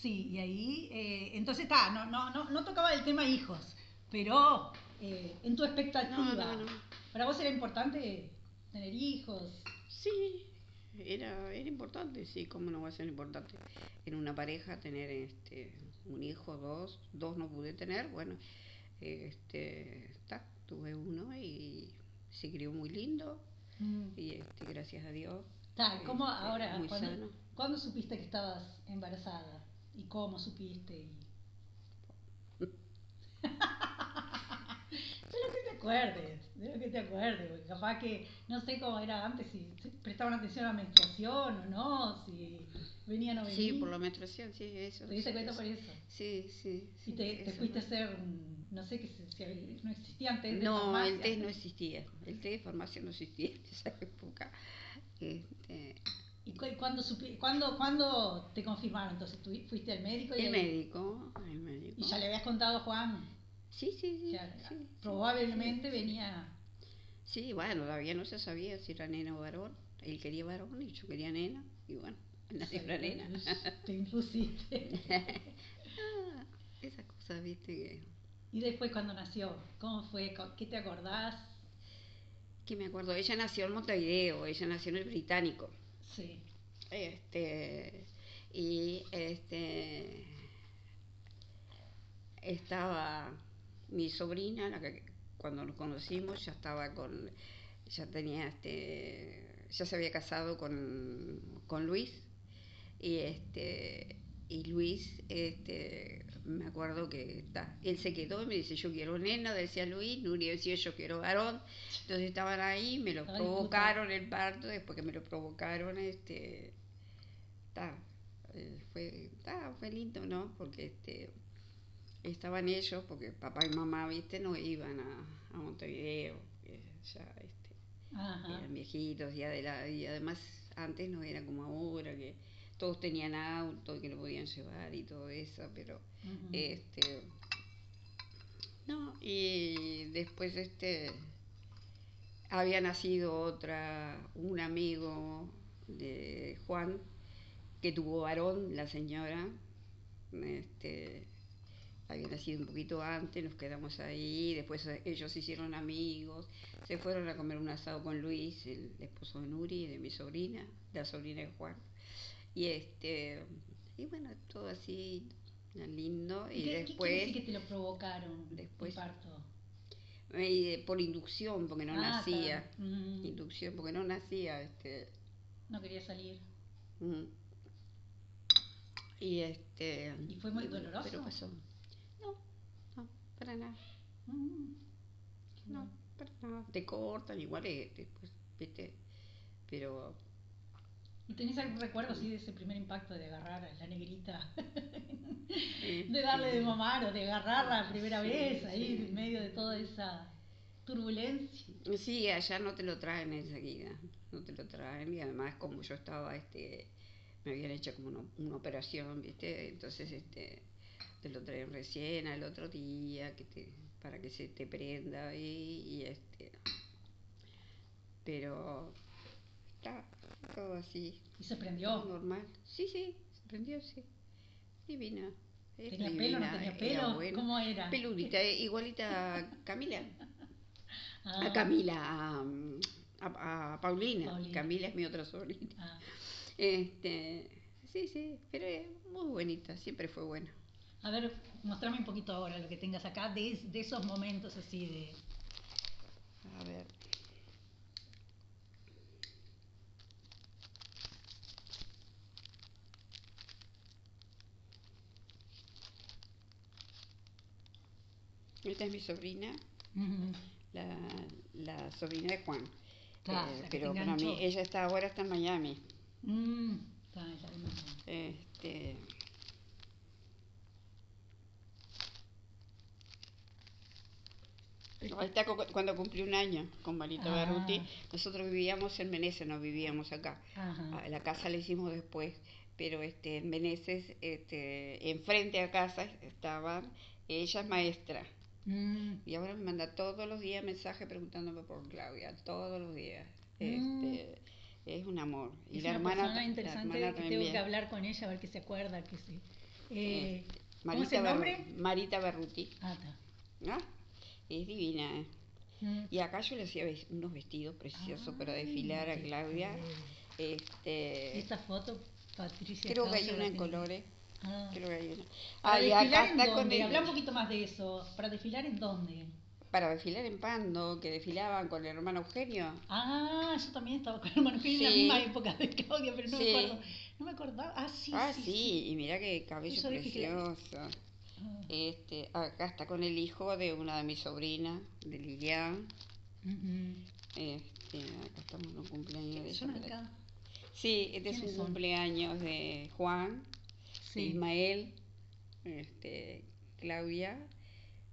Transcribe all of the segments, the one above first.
Sí, y ahí, eh, entonces está, no, no, no, no tocaba el tema hijos, pero eh, en tu expectativa, No, no, no. ¿para vos era importante tener hijos? Sí, era, era importante, sí, cómo no va a ser importante en una pareja tener este un hijo, dos, dos no pude tener, bueno, este, está, tuve uno y se crió muy lindo Mm. y este, gracias a Dios. Ta, ¿Cómo este, ahora, muy cuándo, sano. cuándo supiste que estabas embarazada? ¿Y cómo supiste? Y... de lo que te acuerdes, de lo que te acuerdes, porque capaz que no sé cómo era antes, si prestaban atención a la menstruación o no, si venía o no. Sí, por la menstruación, sí, eso. ¿Te diste cuenta por eso? Sí, sí. Y sí, te, te eso fuiste a hacer, no sé, que si, no existía antes de No, farmacia. el test no existía. El test de farmacia no existía en esa época. Este, ¿Y cu- cuándo, supi- cuándo, cuándo te confirmaron? Entonces tú fuiste al médico y, el ahí- médico, el médico. y ya le habías contado a Juan Sí, sí, sí. probablemente sí, venía... Sí, bueno, todavía no se sabía si era nena o varón. Él quería varón y yo quería nena. Y bueno, nació la nena. Te impusiste. Ah, Esas cosas, viste, que, y después cuando nació, ¿cómo fue? ¿Qué te acordás? que me acuerdo. Ella nació en Montevideo, ella nació en el Británico. Sí. Este, y este estaba mi sobrina, la que cuando nos conocimos ya estaba con, ya tenía este, ya se había casado con, con Luis y este y Luis este me acuerdo que está, él se quedó y me dice yo quiero nena, decía Luis, Nuria decía yo quiero varón, entonces estaban ahí, me lo Ay, provocaron el parto, después que me lo provocaron, este está, eh, fue, está, fue lindo, ¿no? Porque este estaban ellos, porque papá y mamá, viste, no iban a, a Montevideo, ya este, Ajá. eran viejitos y, adela- y además antes no era como ahora, que todos tenían auto y que lo podían llevar y todo eso, pero este no, y después este había nacido otra, un amigo de Juan que tuvo varón, la señora, este había nacido un poquito antes, nos quedamos ahí, después ellos se hicieron amigos, se fueron a comer un asado con Luis, el esposo de Nuri, de mi sobrina, la sobrina de Juan. Y este y bueno, todo así lindo y ¿Qué, qué después decir que te lo provocaron después- el parto? eh, por inducción porque no Ah, nacía. Mm. inducción porque no nacía este No quería salir. mm. y este ¿Y fue muy bueno, doloroso? pero pasó. No, no, para nada. Mm. No, para nada. Te cortan igual eh, después, ¿viste? Pero ¿Y tenés algún recuerdo así de ese primer impacto de agarrar a la negrita? de darle de mamar o de agarrarla la primera Sí, vez ahí sí. en medio de toda esa turbulencia. Sí, allá no te lo traen enseguida, no te lo traen y además como yo estaba, este, me habían hecho como una, una operación, ¿viste? Entonces, este, te lo traen recién al otro día, que te, para que se te prenda y, y este, pero está todo así, Y se prendió. normal. Sí, sí, se prendió, sí, divina. es ¿Tenía pelo? ¿No divina, tenía pelo? buena. ¿Cómo era? Peludita, eh, igualita a Camila. Ah, A Camila, a, a- a Paulina. Paulina. Camila es mi otra sobrina. ah. Este, sí, sí, pero es muy bonita, siempre fue buena. A ver, mostrame un poquito ahora lo que tengas acá de, de esos momentos así de... A ver. Esta es mi sobrina, la, la sobrina de Juan. Claro, Eh, pero para mí, ella está ahora está en Miami. Mm, está, me imagino. Este, está cu- cuando cumplí un año con Marito Ah. Berruti. Nosotros vivíamos en Meneses, no vivíamos acá. Ajá. La casa la hicimos después, pero este, en Meneses, este, enfrente a casa estaba, ella es maestra. Mm, Y ahora me manda todos los días mensajes preguntándome por Claudia, todos los días. Mm. Este, es un amor. Y es la una hermana, persona la interesante hermana que tengo que hablar con ella a ver qué se acuerda, qué se, Eh, ¿Cómo es Marita, el nombre? Marita Berruti. Ah, está. Es divina. ¿eh? Mm. Y acá yo le hacía unos vestidos preciosos para Ay, desfilar a Claudia. Este, esta foto, Patricia. creo que hay una la en colores. Ah. Creo que hay una. ¿Para Ah, y desfilar acá en está con dónde? el- Habla un poquito más de eso. ¿Para desfilar en dónde? Para desfilar en Pando, que desfilaban con el hermano Eugenio. Ah, yo también estaba con el Manuel en la misma época de Claudia, pero no Sí. me acuerdo. No me acordaba. Ah, sí, ah, sí. sí, y mira qué cabello Eso dije que- precioso. Ah. Este, acá está con el hijo de una de mis sobrinas, de Lilian. Este, acá estamos en un cumpleaños de. Sí, este es un cumpleaños de Juan, Sí. Ismael, este, Claudia,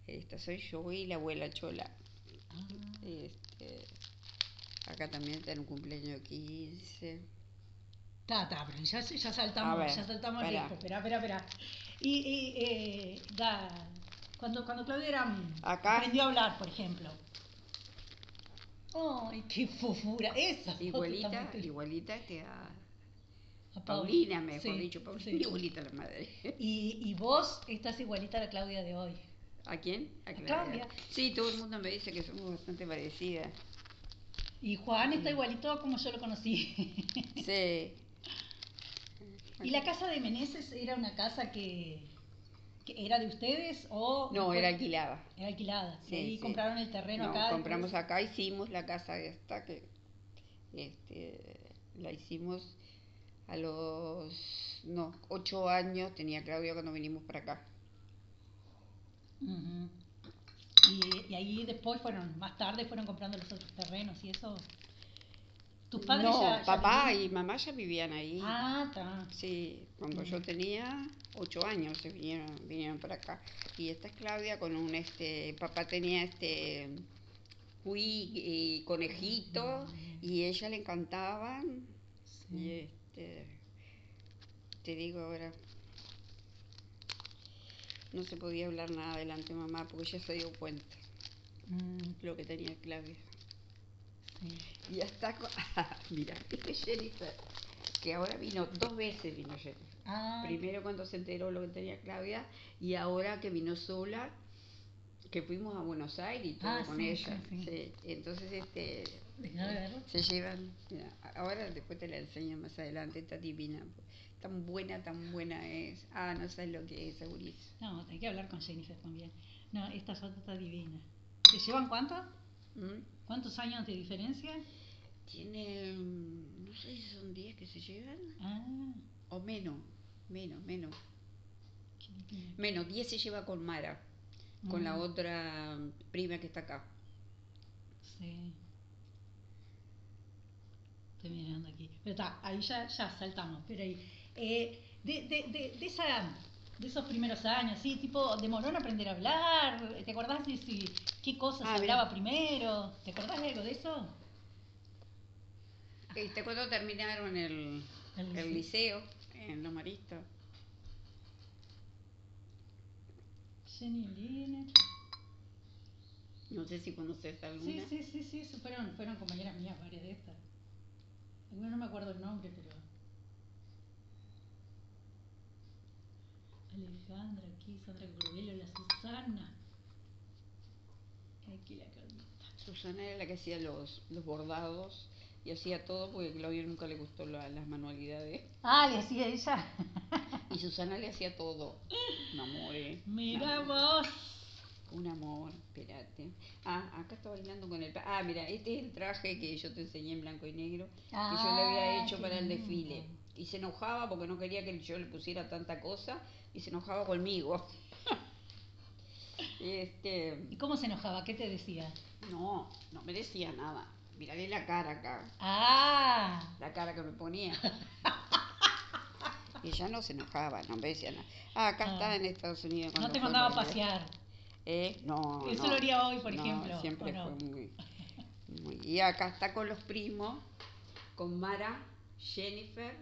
esta soy yo y la abuela Chola. Ah. Este, acá también está en un cumpleaños de 15. Ta, ta, pero ya, ya saltamos, ver, ya saltamos. Espera, espera, espera. Y, y eh, da, cuando, cuando Claudia era, Acá. aprendió a hablar, por ejemplo. ¡Ay, qué fofura! Esa Igualita, igualita que a a Paulina, mejor Sí, dicho, Paulina, sí. igualita a la madre. Y, y vos estás igualita a la Claudia de hoy. ¿A quién? A Claudia. Sí, todo el mundo me dice que somos bastante parecidas. Y Juan está igualito a como yo lo conocí. Sí. ¿Y la casa de Meneses era una casa que, que era de ustedes o No, era alquilada. era alquilada? Sí, y sí. compraron el terreno No, acá. compramos después? acá, hicimos la casa esta que este, la hicimos a los no, ocho años tenía Claudia cuando vinimos para acá. Ujú. y, y ahí después fueron, más tarde fueron comprando los otros terrenos y eso. ¿Tus padres no, ya, ya papá vivían? y mamá ya vivían ahí. Ah, está. Sí, cuando yo tenía ocho años se vinieron, vinieron para acá. Y esta es Claudia con un este, papá tenía este cuy y conejito y a ella le encantaban. Y Este te digo ahora no se podía hablar nada delante de mamá porque ella se dio cuenta Mm, lo que tenía Claudia. sí. Y hasta mira, Jennifer, que ahora vino, dos veces vino Jennifer. Ah, Primero cuando se enteró lo que tenía Claudia y ahora que vino sola, que fuimos a Buenos Aires y todo Ah, con sí, ella. Sí, Entonces este De se llevan, mira, ahora después te la enseño más adelante, está divina, tan buena, tan buena es. Ah, no sabes lo que es, Auris. No, hay que hablar con Jennifer también. No, esta foto está divina. ¿Se llevan cuánto? ¿Mm? ¿Cuántos años de diferencia? Tiene, mm, no sé si son 10 que se llevan, Ah, o menos, menos, menos. Menos, 10 se lleva con Mara, con la Mm. otra prima que está acá. Sí. Estoy mirando aquí. Pero está, ahí ya, ya saltamos. Pero ahí. Eh, de, de, de, de, esa, de esos primeros años, ¿sí? Tipo, demoró en aprender a hablar. ¿Te acordás de si, qué cosas Ah, hablaba primero? ¿Te acordás de algo de eso? Este, cuando terminaron el, El el liceo en Los Maristas. Jenny Lina. No sé si conoces alguna. sí, sí, sí, sí, fueron, fueron compañeras mías varias de estas. Algunas no me acuerdo el nombre, pero. Alejandra, aquí, Sandra Curvelo, la Susana. Aquí la Carlita. Susana era la que hacía los, los bordados y hacía todo porque a Claudia nunca le gustó la- las manualidades. Ah, le hacía ella. Y Susana le hacía todo. Un amor, eh. Mira vos. Un amor, espérate. Ah, acá está bailando con el... Ah, mira, este es el traje que yo te enseñé en blanco y negro, que yo le había Ah, hecho para el lindo. desfile. Y se enojaba porque no quería que yo le pusiera tanta cosa y se enojaba conmigo. este, ¿Y cómo se enojaba? ¿Qué te decía? no, no me decía nada. Mirale la cara acá, Ah, la cara que me ponía. Y ella no se enojaba, no me decía nada. Ah, acá Ah. está en Estados Unidos. no te mandaba a pasear. ¿Eh? No, Eso no. lo haría hoy, por No, ejemplo, Siempre fue muy, muy- Y acá está con los primos, con Mara, Jennifer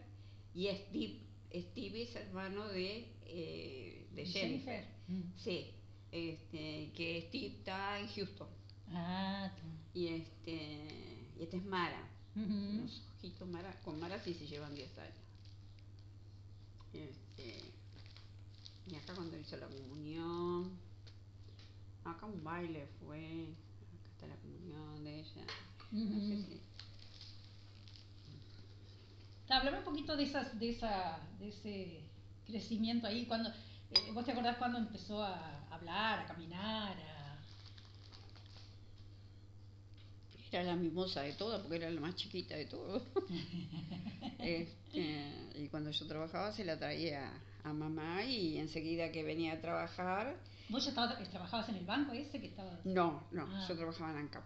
y Steve. Steve es hermano de, eh, de Jennifer. Mm. Sí, este, que Steve está en Houston. Ah. Y este, y esta es Mara. Los ojitos Mara, con Mara sí se llevan 10 años. Este, Y acá cuando hizo la comunión, acá un baile fue, acá está la comunión de ella. No sé si- Háblame un poquito de esas, de esa, de ese crecimiento ahí, cuando, eh, ¿vos te acordás cuando empezó a hablar, a caminar, a... Era la mimosa de todas porque era la más chiquita de todos. Este, y cuando yo trabajaba se la traía a mamá y enseguida que venía a trabajar, ¿Vos ya estabas- trabajabas en el banco ese que estabas...? no, no, Ah. yo trabajaba en ANCAP.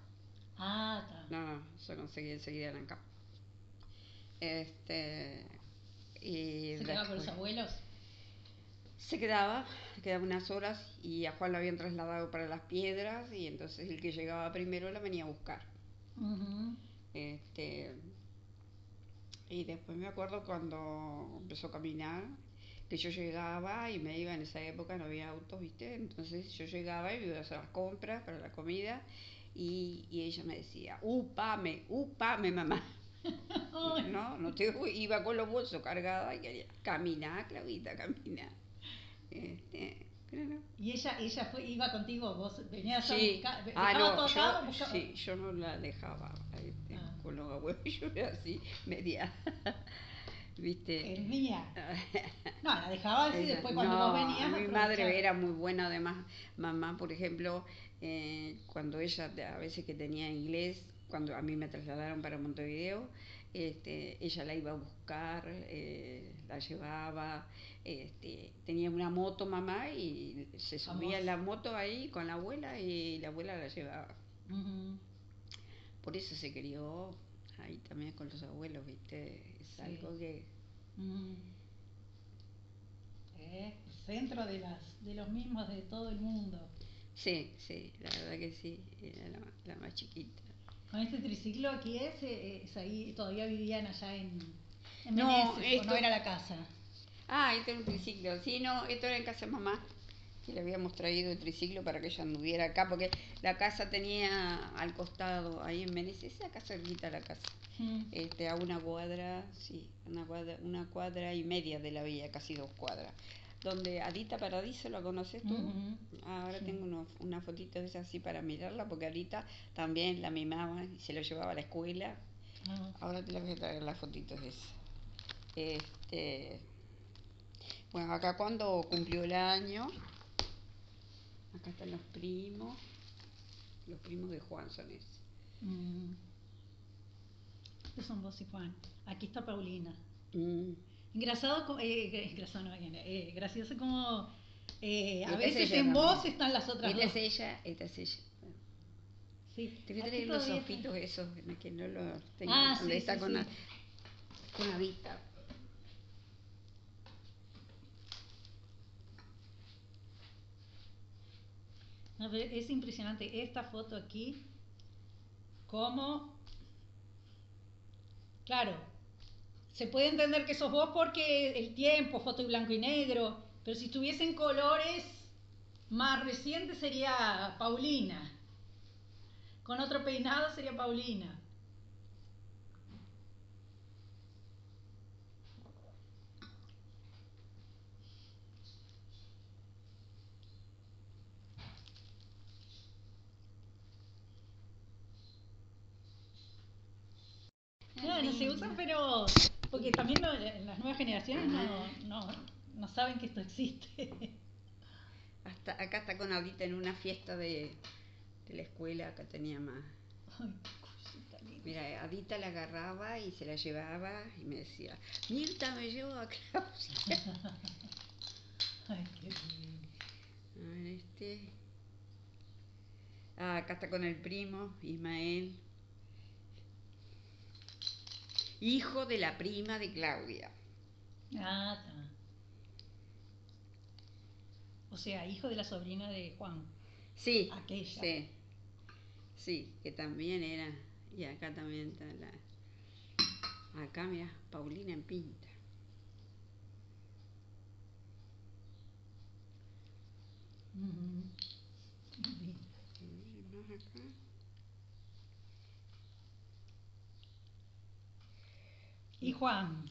Ah, está. No, no, yo conseguí enseguida en ANCAP. Este, y ¿Se quedaba con los abuelos? Se quedaba, quedaba unas horas y a Juan lo habían trasladado para las piedras y entonces el que llegaba primero la venía a buscar. Este, y después me acuerdo cuando empezó a caminar, que yo llegaba y me iba, en esa época no había autos, ¿viste? Entonces yo llegaba y me iba a hacer las compras para la comida y, y ella me decía, upame, upame mamá. No, no te iba con los bolsos cargada y quería, camina, Claudita, camina. Este, pero no. ¿Y ella, ella fue, iba contigo? ¿Vos venías a buscar? ah, ¿Dejaba no, todo yo, sí, yo no la dejaba este, Ah. con los abuelos, yo era así, media, ¿viste? Mía. No, la dejabas y Esa- después cuando no, vos venías... mi madre era muy buena, además, mamá, por ejemplo, eh, cuando ella a veces que tenía inglés, cuando a mí me trasladaron para Montevideo, este, ella la iba a buscar, eh, la llevaba, este, tenía una moto mamá y se subía en la moto ahí con la abuela y la abuela la llevaba. Por eso se crió ahí también con los abuelos, ¿viste? Es algo que... Mm. Eh, centro de, las, de los mismos de todo el mundo. Sí, sí, la verdad que sí, era la, la más chiquita. Con este triciclo aquí es, eh, es ahí, todavía vivían allá en, en No, Meneses, esto- no era la casa. Ah, este era un triciclo. Sí, no, esto era en casa de mamá. Que le habíamos traído el triciclo para que ella anduviera acá, porque la casa tenía al costado, ahí en Meneses, acá cerquita la casa. Mm. Este, a una cuadra, sí, una cuadra, una cuadra y media de la vía, casi dos cuadras. Donde Adita Paradiso, ¿la conoces tú? Ah, Ahora Sí. tengo unos, una fotito de esa así para mirarla, porque Adita también la mimaba y se lo llevaba a la escuela. Ah. Ahora te las voy a traer las fotitos de esa. Este, bueno, acá cuando cumplió el año, acá están los primos, los primos de Juan son esos. Mm. Estos son vos y Juan. Aquí está Paulina. Mm. Engrasado, co- eh, engrasado no, eh, gracioso como eh, a veces ella en también. vos están las otras Esta dos. es ella, esta es ella. Sí. Te voy a traer los ojitos esos, que no los tengo, Ah, sí, está sí, con, sí. la, con la vista. Es impresionante esta foto aquí, como, claro, se puede entender que sos vos porque el tiempo, foto y blanco y negro, pero si estuviesen colores más recientes sería Paulina, con otro peinado sería Paulina. No, no se usan, pero porque también no- las nuevas generaciones no, no, no saben que esto existe. Hasta, acá está con Adita en una fiesta de, de la escuela, acá tenía más. Ay, cosita linda. Mira, Adita la agarraba y se la llevaba y me decía, Mirta me llevo a Claudia. Ay, qué lindo. A ver, este. Ah, acá está con el primo, Ismael. Hijo de la prima de Claudia. Ah, está. O sea, hijo de la sobrina de Juan. Sí, Aquella. sí. Sí, que también era. Y acá también está la. Acá, mira, Paulina en pinta. Más acá. Y Juan.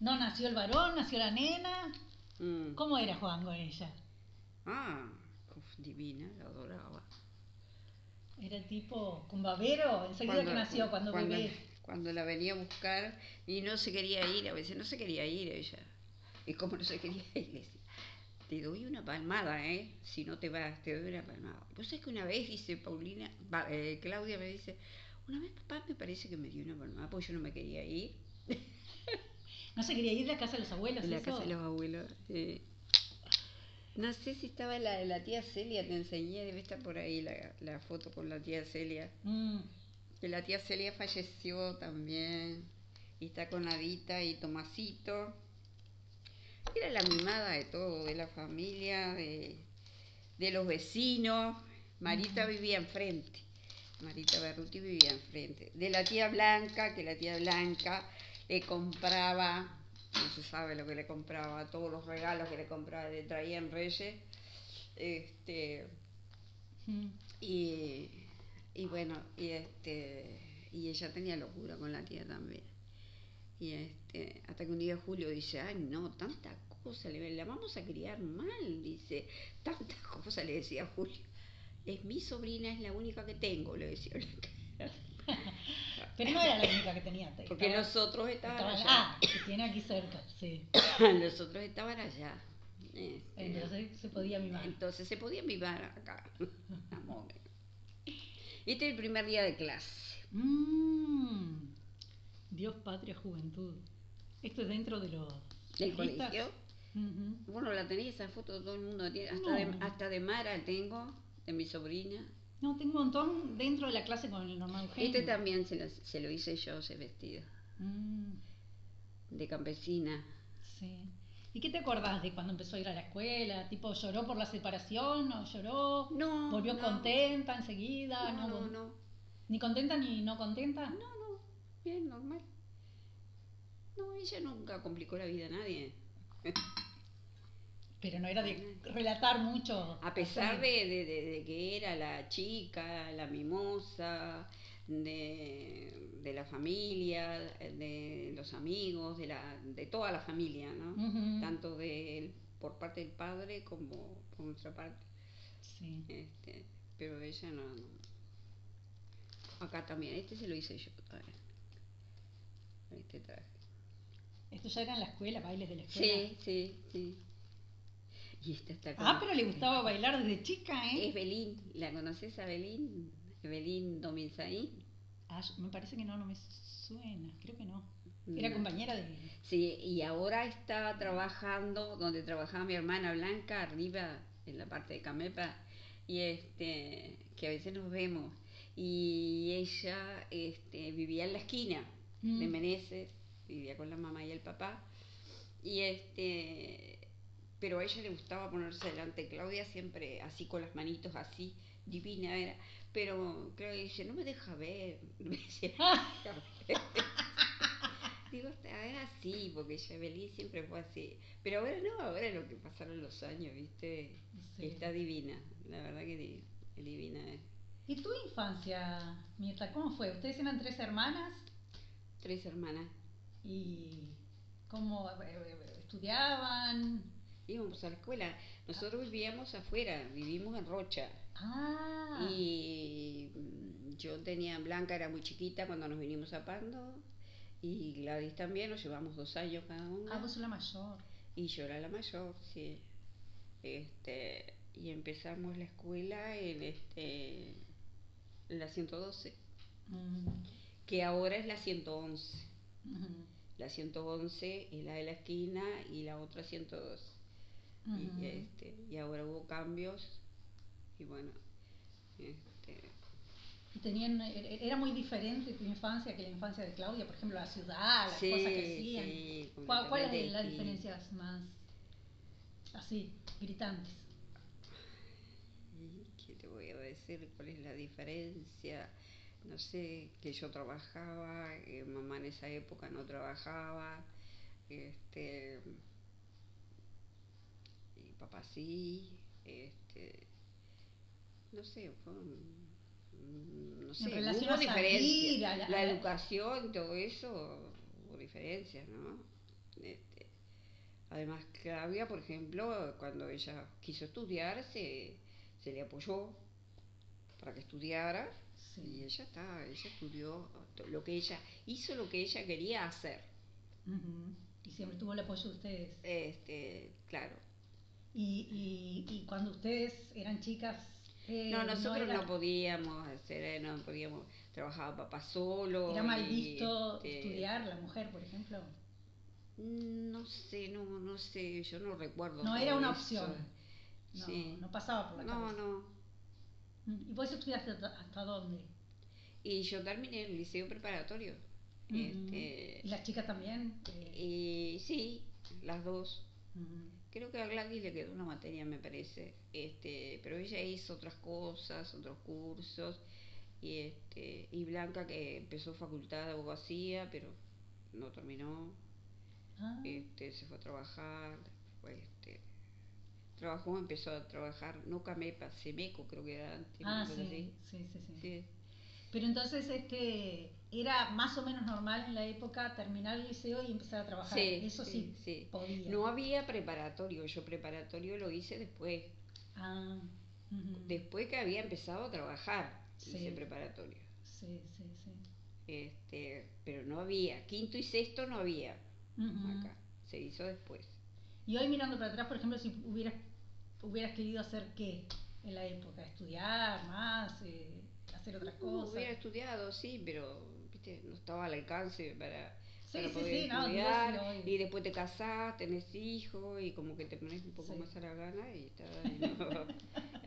No nació el varón, nació la nena. Mm. ¿Cómo era Juan con ella? Ah, uf, divina, la adoraba. ¿Era tipo con babero? Enseguida que nació, cuando, cuando, bebé. cuando la venía a buscar y no se quería ir, a veces no se quería ir ella. Y como no se quería ir, le decía, te doy una palmada, ¿eh? Si no te vas, te doy una palmada. Vos sabés que una vez, dice Paulina, eh, Claudia me dice, una vez papá me parece que me dio una palmada porque yo no me quería ir. ¿No se quería ir de la casa de los abuelos? La eso? casa de los abuelos. sí. No sé si estaba la, la tía Celia, te enseñé, debe estar por ahí la, la foto con la tía Celia. Mm, Que la tía Celia falleció también. Y está con Adita y Tomasito. Era la mimada de todo, de la familia, de, de los vecinos. Marita Ujú. vivía enfrente. Marita Berruti vivía enfrente. De la tía Blanca, que la tía Blanca le compraba, no se sabe lo que le compraba, todos los regalos que le compraba, le traían reyes. Este, mm. y, y bueno, y este y ella tenía locura con la tía también. Y este, hasta que un día Julio dice, ay no, tanta cosa, le la vamos a criar mal, dice, tantas cosas le decía Julio. Es mi sobrina, es la única que tengo, le decía Blanca. Pero no era la única que tenía. te- Porque estaba- los otros estaban estaba- allá. Ah, tiene aquí cerca, sí. los otros estaban allá. Este, Entonces se podía mimar. Entonces se podía mimar acá. Este es el primer día de clase. Mm. Dios, patria, juventud. Esto es dentro de los... ¿Del colegio? Ujú. Bueno, la tenía esa foto, todo el mundo tiene. Hasta, No. de, hasta de Mara tengo, de mi sobrina. No, tengo un montón dentro de la clase con el normal Eugenio. Este también se lo, se lo hice yo, ese vestido, Mm, de campesina. sí. ¿Y qué te acordás de cuando empezó a ir a la escuela? ¿Tipo lloró por la separación o lloró? No, ¿Volvió no. contenta enseguida? No, no, no, ¿Ni contenta ni no contenta? no, no, bien, normal. No, ella nunca complicó la vida a nadie. Pero no era de relatar mucho. A pesar de, de- de- de que era la chica, la mimosa, de, de la familia, de los amigos, de, la, de toda la familia, ¿no? Tanto de, por parte del padre como por nuestra parte. Sí. Este, pero ella no, no. Acá también, este se lo hice yo también. Este traje. Esto ya era en la escuela, bailes de la escuela. Sí, sí, sí. Y esta está con- Ah, pero le gustaba bailar desde chica, ¿eh? Es Belín, ¿la conoces a Belín? Belín Dominzaín. Ah, me parece que no, no me suena. Creo que no. Era No. compañera de. Sí, y ahora está trabajando donde trabajaba mi hermana Blanca, arriba en la parte de Camepa, y este, que a veces nos vemos. Y ella este, vivía en la esquina de Mm. Meneses, vivía con la mamá y el papá. Y este, pero a ella le gustaba ponerse delante. Claudia siempre así con las manitos así, divina era. Pero Claudia dice, no me deja ver. Me decía, Digo, es así, porque Yabelí siempre fue así. Pero ahora no, ahora es lo que pasaron los años, ¿viste? Sí. Está divina, la verdad que divina es. ¿Y tu infancia, Mirta, cómo fue? Ustedes eran tres hermanas Tres hermanas. y cómo eh, eh, estudiaban. Íbamos a la escuela. Nosotros vivíamos afuera, vivimos en Rocha. Ah, Y mm, yo tenía, Blanca era muy chiquita cuando nos vinimos a Pando. Y Gladys también, nos llevamos dos años cada una. ah, vos sos la mayor. Y yo era la mayor, sí. Este, y empezamos la escuela en este en la 112, Mm, que ahora es la 111. ujú, La 111 es la de la esquina y la otra 112. Y, este, y ahora hubo cambios y bueno, este, tenían, er- era muy diferente tu infancia que la infancia de Claudia, por ejemplo, la ciudad, las Sí, cosas que hacían. sí, ¿Cuál, ¿Cuáles completamente son las diferencias más así, gritantes? ¿Y ¿Qué te voy a decir? ¿Cuál es la diferencia? No sé, que yo trabajaba, que mamá en esa época no trabajaba, este, papá sí, este, no sé, fue un- un- no sé, hubo la- educación, todo eso, hubo diferencias, ¿no? Este, Además, Claudia, por ejemplo, cuando ella quiso estudiar, se, se le apoyó para que estudiara Sí. y ella está, ella estudió lo que ella hizo lo que ella quería hacer. Y siempre tuvo el apoyo de ustedes. Este, claro. Y, y, y cuando ustedes eran chicas... eh, No, nosotros no, era, podíamos hacer, eh, no podíamos, trabajaba papá solo. ¿Era mal y, visto este, estudiar la mujer, por ejemplo? No sé, no, no sé, yo no recuerdo. No era una eso. opción. No, Sí. no pasaba por la No, cabeza. no. Mm. ¿Y vos estudiaste hasta, hasta dónde? Y yo terminé el liceo preparatorio. Ujú. Este, ¿Y las chicas también? Eh, y sí, las dos. ujú. Creo que a Gladys le quedó una materia, me parece. Este, pero ella hizo otras cosas, otros cursos. Y este, y Blanca que empezó facultad de abogacía, pero no terminó. Ah, Este, se fue a trabajar, fue, este, trabajó, empezó a trabajar, no Camepa, Semeco creo que era antes, ah, sí, sí, sí. Sí. Pero entonces este era más o menos normal en la época terminar el liceo y empezar a trabajar. Sí, Eso sí, sí. podía. No había preparatorio, yo preparatorio lo hice después, Ah, después que había empezado a trabajar, Sí. hice preparatorio. Sí, sí, sí. Este, pero no había, quinto y sexto no había acá, se hizo después. Y hoy mirando para atrás, por ejemplo, si hubieras, hubieras querido hacer qué en la época, estudiar más, eh, hacer otras Uh, cosas. hubiera estudiado, sí, pero viste, no estaba al alcance para, Sí, para sí, poder sí, no, estudiar. sí, hoy. y después te casás, tenés hijos y como que te pones un poco más a la gana y está, y no-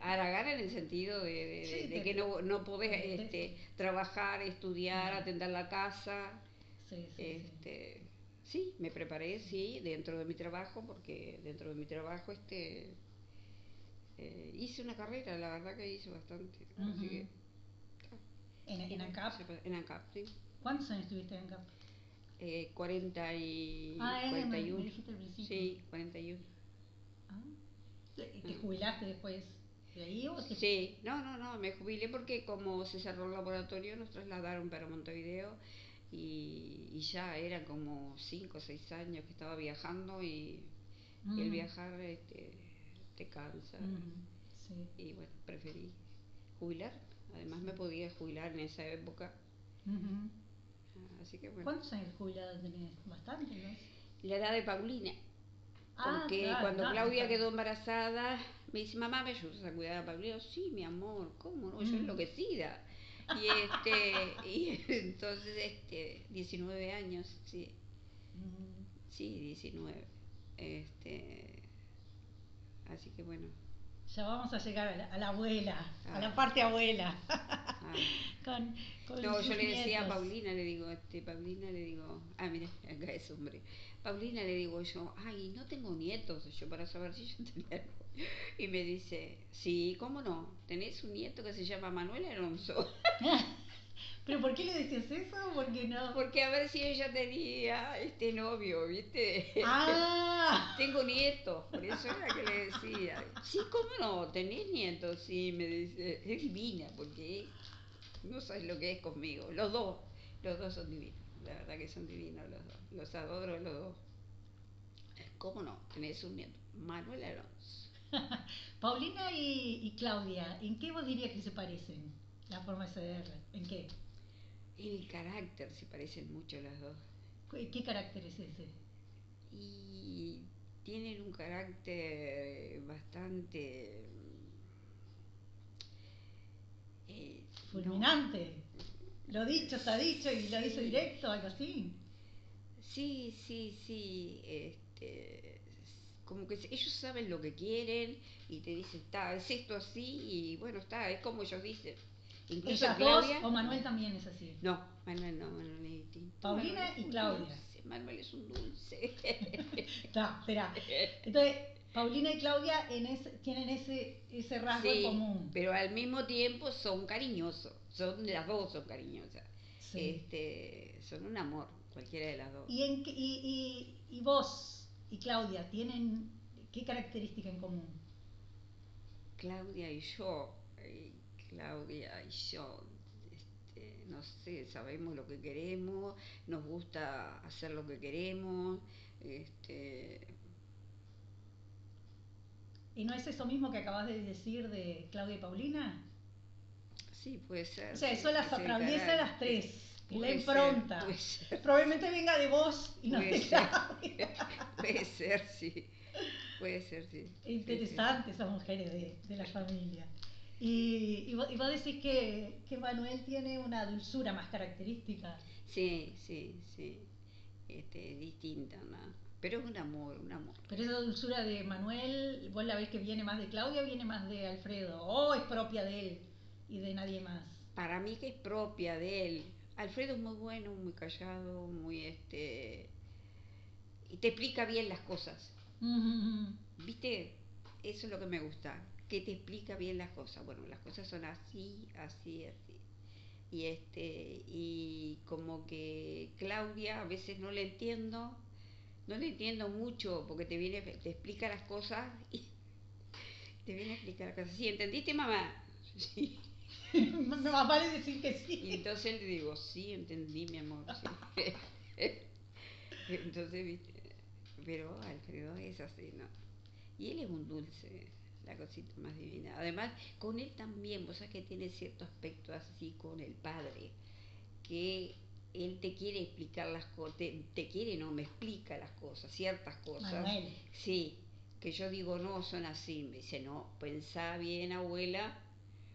a la gana en el sentido de, que no, no podés te- este, trabajar, estudiar, atender la casa. Sí, sí, sí. Este, sí, me preparé, sí, dentro de mi trabajo, porque dentro de mi trabajo este eh, hice una carrera, la verdad que hice bastante. Así Ujú. que, En, en ANCAP. En ANCAP, sí. ¿Cuántos años estuviste en ANCAP? Eh, 40 y Ah, eh, me- me 41. dijiste al principio. Sí, 41. Ah. ¿Te, te jubilaste después de ahí o te- Sí, no, no, no, me jubilé porque como se cerró el laboratorio nos trasladaron para Montevideo y, y ya eran como 5 o 6 años que estaba viajando y, y el Mm. viajar este, te cansa Mm, sí. y bueno, preferí jubilar. Además me podía jubilar en esa época, así que bueno. ¿Cuántos años jubilado tenés? Bastante, ¿no? La edad de Paulina. Ah, Porque claro, cuando no, Claudia quedó embarazada, me dice, mamá, ¿me ayudas a cuidar a Paulina? Sí, mi amor, ¿cómo no? Yo Mm. enloquecida. Y, este, y entonces, este, 19 años, sí, Mm, sí, 19. Este, así que bueno. Ya vamos a llegar a la, a la abuela, a Ah. la parte abuela. ah. con, con No, yo le decía a. Paulina, le digo, este, Paulina, le digo, ah, mira, acá es hombre. Paulina, le digo yo, ay, no tengo nietos, yo para saber si yo tenía algo. Y me dice, sí, ¿cómo no? Tenés un nieto que se llama Manuel Alonso. ¿Pero por qué le decías eso? Porque no. Porque a ver si ella tenía este novio, ¿viste? ¡Ah! Tengo nietos, por eso era que le decía. Sí, ¿cómo no? ¿Tenés nietos? Sí, me dice, es divina, porque no sabes lo que es conmigo. Los dos, los dos son divinos, la verdad que son divinos los dos. Los adoro los dos. ¿Cómo no? Tenés un nieto, Manuel Alonso. Paulina y, y Claudia, ¿en qué vos dirías que se parecen? La forma de ser, ¿en qué? El carácter se parecen mucho las dos. ¿Qué, qué carácter es ese? y tienen un carácter bastante eh, no, Fulminante. Lo dicho está dicho y lo hizo directo, algo así. sí sí sí este como que ellos saben lo que quieren y te dicen está es esto así y bueno está es como ellos dicen incluso ¿Ellas Claudia dos o Manuel también es así? no Manuel no Manuel es distinto Paulina Manuel es y Claudia. dulce, Manuel es un dulce Está, espera. Entonces, Paulina y Claudia en tienen ese, ese rasgo en común. pero al mismo tiempo son cariñosos. Son las dos son cariñosas. Sí. Este, son un amor, cualquiera de las dos. ¿Y, en, y, y, y vos y Claudia tienen qué característica en común? Claudia y yo, Claudia y yo, este, no sé, sabemos lo que queremos, nos gusta hacer lo que queremos, este, ¿Y no es eso mismo que acabas de decir de Claudia y Paulina? Sí, puede ser. O sea, eso las atraviesa a las tres. La ser, impronta. ser. Probablemente venga de vos y no Puede de ser. Puede ser, sí. Puede ser, sí. Interesante esas mujeres de, de la familia. Y, y, vos, y vos decís que, que Manuel tiene una dulzura más característica. Sí, sí, sí. Este, distinta, ¿no? Pero es un amor, un amor. Pero esa dulzura de Manuel, ¿vos la ves que viene más de Claudia o viene más de Alfredo? ¿O es propia de él y de nadie más? Para mí que es propia de él. Alfredo es muy bueno, muy callado, muy este... Y te explica bien las cosas. ¿Viste? Eso es lo que me gusta, que te explica bien las cosas. Bueno, las cosas son así, así, así. Y este, y como que Claudia a veces no le entiendo, no le entiendo mucho, porque te viene, te explica las cosas y te viene a explicar las cosas. Sí, ¿entendiste mamá? Sí. Me más vale decir que Y sí. entonces le digo, sí, entendí, mi amor. sí". entonces, viste, pero Alfredo es así, ¿no? Y él es un dulce, la cosita más divina. Además, con él también, vos sabés que tiene cierto aspecto así con el padre, que él te quiere explicar las cosas, te, te quiere, no, me explica las cosas, ciertas cosas. Manuel. Sí, que yo digo, no, son así. Me dice, no, pensá bien, abuela,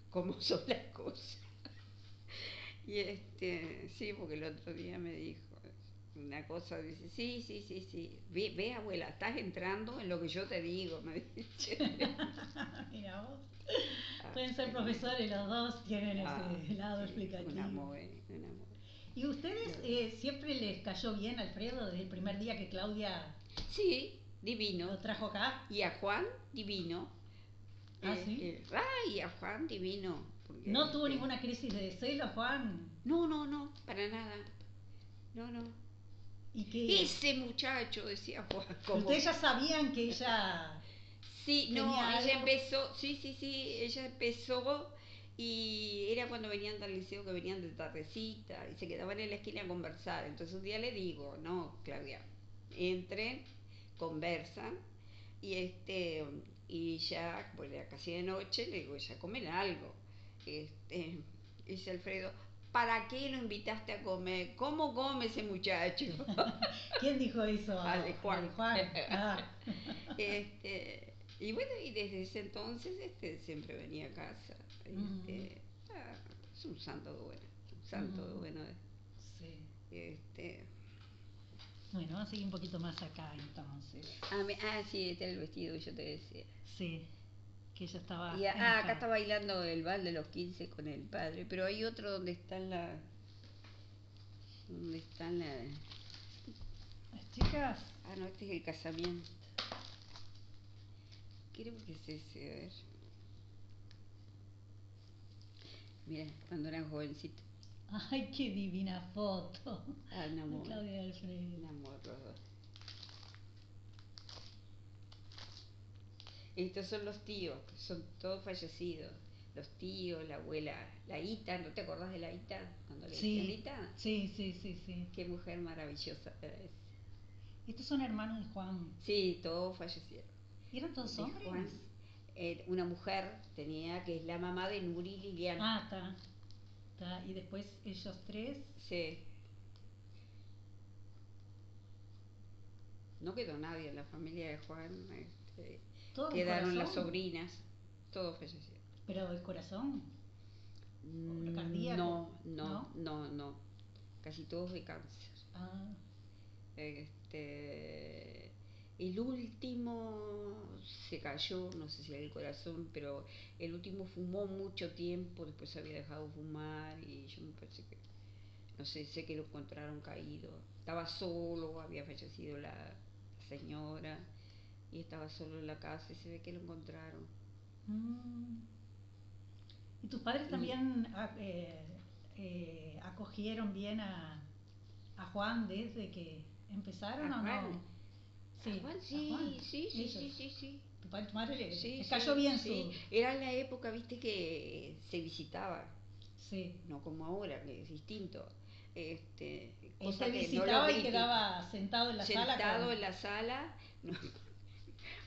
cómo son las cosas. Y este, sí, porque el otro día me dijo una cosa, dice, sí, sí, sí, sí, ve, ve abuela, estás entrando en lo que yo te digo, me dice. Mira vos. Ah, Pueden ser profesores los dos, tienen Ah, ese lado sí, explicativo. Un amor, eh, un amor. ¿Y ustedes eh, siempre les cayó bien Alfredo desde el primer día que Claudia Sí, divino. lo trajo acá? Y a Juan, divino. Ah, Eh, ¿sí? eh, ay, a Juan, divino. ¿No tuvo este, ninguna crisis de celos, Juan? No, no, no, para nada. No, no. ¿Y que Ese muchacho, decía Juan. como- ustedes ya sabían que ella... Sí, no, ella algo? empezó, sí, sí, sí, ella empezó y era cuando venían del liceo que venían de tardecita y se quedaban en la esquina a conversar. Entonces un día le digo, no, Claudia, entren, conversan y este y ya, pues era casi de noche, le digo, ya comen algo. Este, dice Alfredo, ¿para qué lo invitaste a comer? ¿Cómo come ese muchacho? ¿Quién dijo eso? De Juan. De Juan. Ah. Este, y bueno, y desde ese entonces este, siempre venía a casa. Este, ah, es un santo bueno, un santo Ujú. bueno. Sí. Este, Bueno, vamos a seguir un poquito más acá entonces. ah, me- ah, sí, este era el vestido que yo te decía. Sí, que ella estaba... Y, ah, acá está bailando el bal de los 15 con el padre, pero hay otro donde están la... donde están la... Las chicas, Ah, no, este es el casamiento. Creo que es ese, a ver. Mira, cuando eran jovencitos. ay, qué divina foto. Ah, un amor. Claudia Un Alfredo. amor los dos. Estos son los tíos, son todos fallecidos. Los tíos, la abuela, la Ita, ¿no te acordás de la Ita? Cuando le Sí, Ita. sí, sí, sí, sí. Qué mujer maravillosa era esa. Estos son hermanos de Juan. Sí, todos fallecieron. ¿Y eran todos De hombres? Juan, eh, una mujer tenía, que es la mamá de Nuri Liliana. Ah, está. Está. Y después ellos tres. Sí. No quedó nadie en la familia de Juan. este, Quedaron las sobrinas. Todos fallecieron. Pero el corazón. Mm, cardíaco? No, no, no, no. Casi todos de cáncer. Ah, Este, el último se cayó, no sé si era el corazón, pero el último fumó mucho tiempo, después había dejado de fumar y yo me parece que, no sé, sé que lo encontraron caído. Estaba solo, había fallecido la señora y estaba solo en la casa y se ve que lo encontraron. mm. ¿Y tus padres también ah, eh, eh, acogieron bien a, a Juan desde que empezaron ¿A o Juan? no? Sí, Juan, a sí, Juan, sí, sí, ellos. sí, sí, sí. Tu padre tu madre le, Sí, cayó bien sí. su. Era la época, viste, que se visitaba. Sí. no como ahora, que es distinto. Este, cosa te que no visitaba y quedaba sentado en la sala. sentado con- en la sala. no.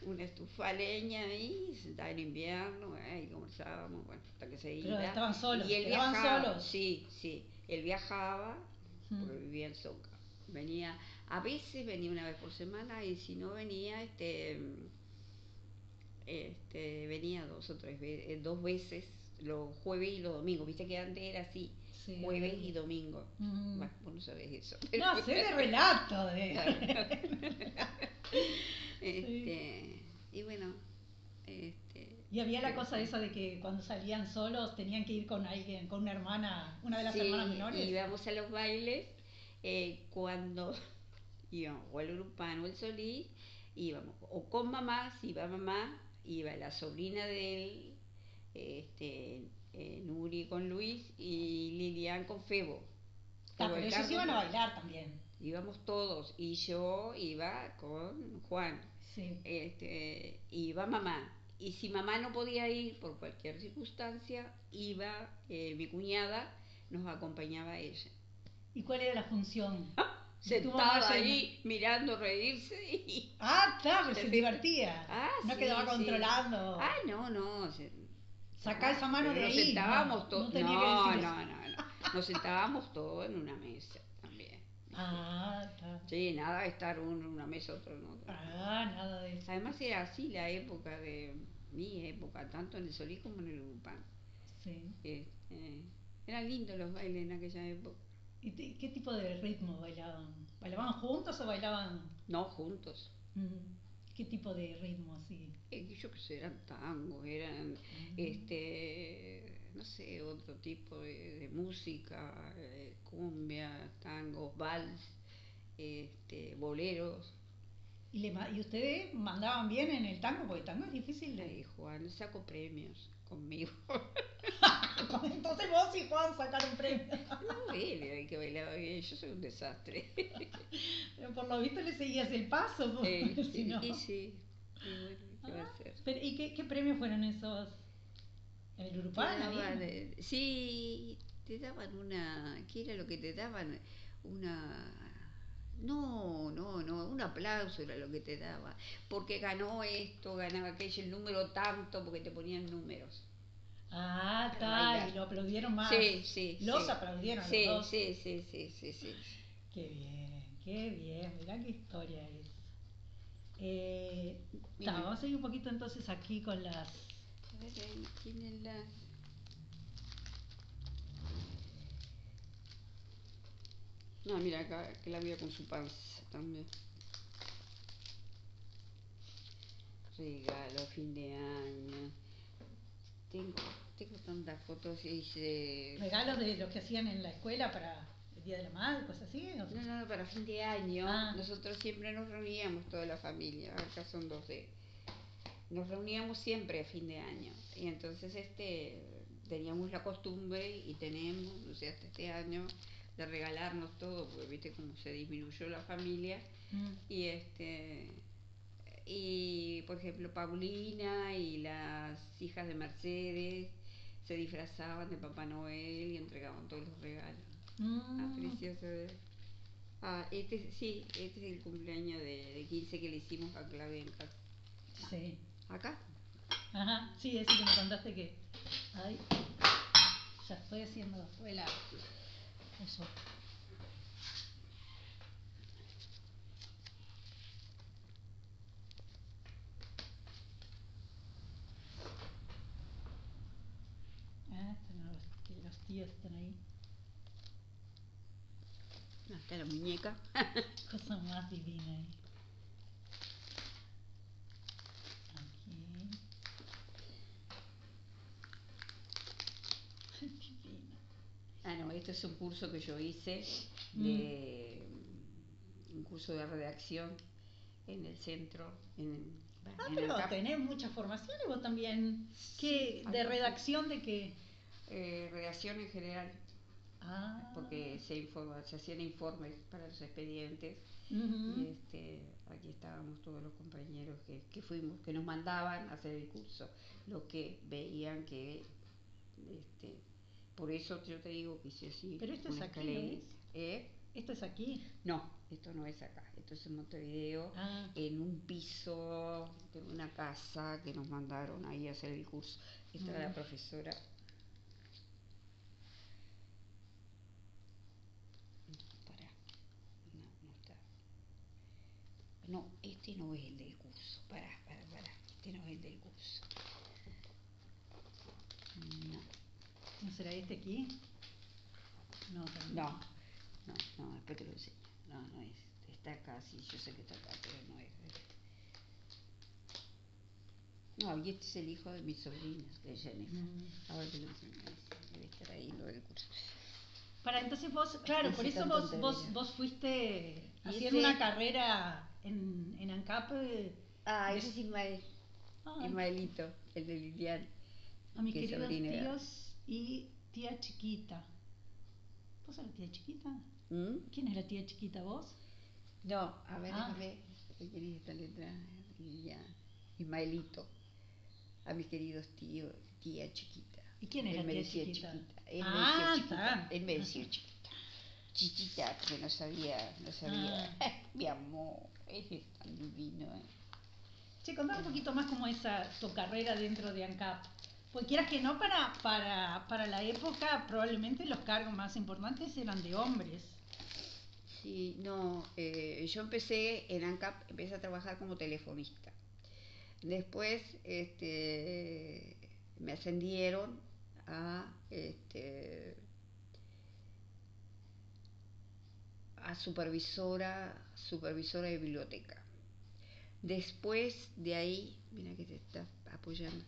Una estufa leña ahí, sentada en invierno, ahí conversábamos, bueno, hasta que se iba. Pero estaban solos, y él viajaba, solos. sí, sí, él viajaba, porque vivía en Soca. Venía, a veces venía una vez por semana y si no venía, este, este, venía dos o tres veces, dos veces, los jueves y los domingos, viste que antes era así, Sí. jueves y domingo. Mm. Vos no sabés eso. No, sé de relato. De... Este, y bueno, este, Y había la cosa esa de que cuando salían solos tenían que ir con alguien, con una hermana, una de las Sí, hermanas menores. íbamos a los bailes eh, cuando íbamos o el Grupano o el Solís, íbamos o con mamá, si iba mamá, iba la sobrina de él, este, eh, Nuri con Luis y Lilian con Febo. Ah, pero el ellos iban a bailar también. Íbamos todos y yo iba con Juan. Sí. este, iba mamá. Y si mamá no podía ir por cualquier circunstancia, iba eh, mi cuñada, nos acompañaba ella. ¿Y cuál era la función? Mamá Sentada ahí mirando reírse y... Ah, claro, se divertía. Ah, no sí, quedaba sí. controlando. Ah, no, no. se- Sacá esa mano de nos ahí, sentábamos no, todos. no tenía no, que no, no, no. Nos sentábamos todos en una mesa también. Ah, está. Sí, nada de estar uno en una mesa, otro en otra. Ah, nada de eso. Además era así la época de mi época, tanto en el Solís como en el Grupán. Sí. Este, eran lindos los bailes en aquella época. ¿Y te- qué tipo de ritmo bailaban? ¿Bailaban juntos o bailaban? No juntos. ¿Qué tipo de ritmo así? Eh, yo qué sé, eran tangos, eran, este, no sé, otro tipo de, de música, eh, cumbia, tangos, vals, este, boleros. ¿Y, le ¿Y ustedes mandaban bien en el tango? Porque el tango es difícil Ay, de... Juan, saco premios conmigo. Entonces vos y Juan sacaron premio. No, él era el que bailaba bien, yo soy un desastre. Pero por lo visto le seguías el paso. Eh, porque si y, no- y sí, ¿qué va Ah, a pero, ¿Y qué, qué premios fueron esos? ¿En el daban, eh, sí, te daban una, ¿qué era lo que te daban? Una, no, no, no, un aplauso era lo que te daba, porque ganó esto, ganaba aquello, el número tanto, porque te ponían números. Ah, bailar. y lo aplaudieron más. Sí, sí. Los sí. aplaudieron Sí, los dos. sí, sí, sí, sí, sí. Qué bien, qué bien, mirá qué historia es. Eh, ta, vamos a seguir un poquito entonces aquí con las... A ver, ahí tienen las... No, mira acá, que la veo con su panza también. Regalo, fin de año. Tengo, tengo tantas fotos y regalos de los que hacían en la escuela para Día de la Madre, cosas así. ¿o? No, no, no, para fin de año. Ah. Nosotros siempre nos reuníamos, toda la familia. Acá son dos de. Nos reuníamos siempre a fin de año. Y entonces este teníamos la costumbre y tenemos, no sé, hasta este año, de regalarnos todo, porque viste cómo se disminuyó la familia. Mm. Y este. Y por ejemplo, Paulina y las hijas de Mercedes se disfrazaban de Papá Noel y entregaban todos los regalos. Ah, Mm. precioso. eh. Ah, este, sí, este es el cumpleaños de, de 15 que le hicimos a Claudia en casa. Sí. ¿Acá? Ajá, sí, ese que me contaste que... Ay, ya estoy haciendo el Eso. Ah, están los, que los tíos están ahí. Está la muñeca. Cosa más divina. Aquí. Divina. Ah, no, este es un curso que yo hice de un curso de redacción en el centro. En, Ah, en pero tenés muchas formaciones vos también. ¿Qué, Sí, ¿De redacción de qué? Eh, redacción en general, Ah. porque se, informa, se hacían informes para los expedientes. Y este, aquí estábamos todos los compañeros que, que fuimos, que nos mandaban a hacer el curso, los que veían que, este, por eso yo te digo que hice así, Pero esto es aquí. ¿Eh? ¿Esto es aquí? No, esto no es acá, esto es en Montevideo, Ah. en un piso de una casa que nos mandaron ahí a hacer el curso. Esta era la profesora. Pará. No, no está. No, este no es el del curso. Pará, pará, pará. Este no es el del curso. No, ¿No será este aquí? No, también. no, no, no, después te lo enseño. No, no es. Está acá, sí, yo sé que está acá, pero no es. No, y este es el hijo de mi sobrina, de Jennifer. Mm. Ahora te lo enseño. Debe estar ahí lo del curso. Para entonces vos, claro, por eso vos, vos, vos fuiste haciendo una carrera en, en ANCAP Ah, ese es Ismael. ah, Ismaelito, el de Lilian. a mis que queridos tíos y tía chiquita. ¿Vos sos la tía chiquita? ¿Mm? ¿Quién es la tía chiquita, vos? No, a ver, Ah. ¿Quién es esta letra? Lilian. Ismaelito. A mis queridos tíos, tía chiquita. ¿Y quién es Él la tía decía chiquita? Él Ah, me decía chiquita. Él me decía chiquita. Chiquita, porque no sabía, no sabía. Ah. Mi amor, ese es tan divino. ¿eh? Che, contame un poquito más cómo es esa, tu carrera dentro de ANCAP. Pues quieras que no, para, para, para la época probablemente los cargos más importantes eran de hombres. Sí, no, eh, yo empecé en ANCAP, empecé a trabajar como telefonista. Después este, me ascendieron a, este, a supervisora, supervisora de biblioteca. Después de ahí, mira que te está apoyando,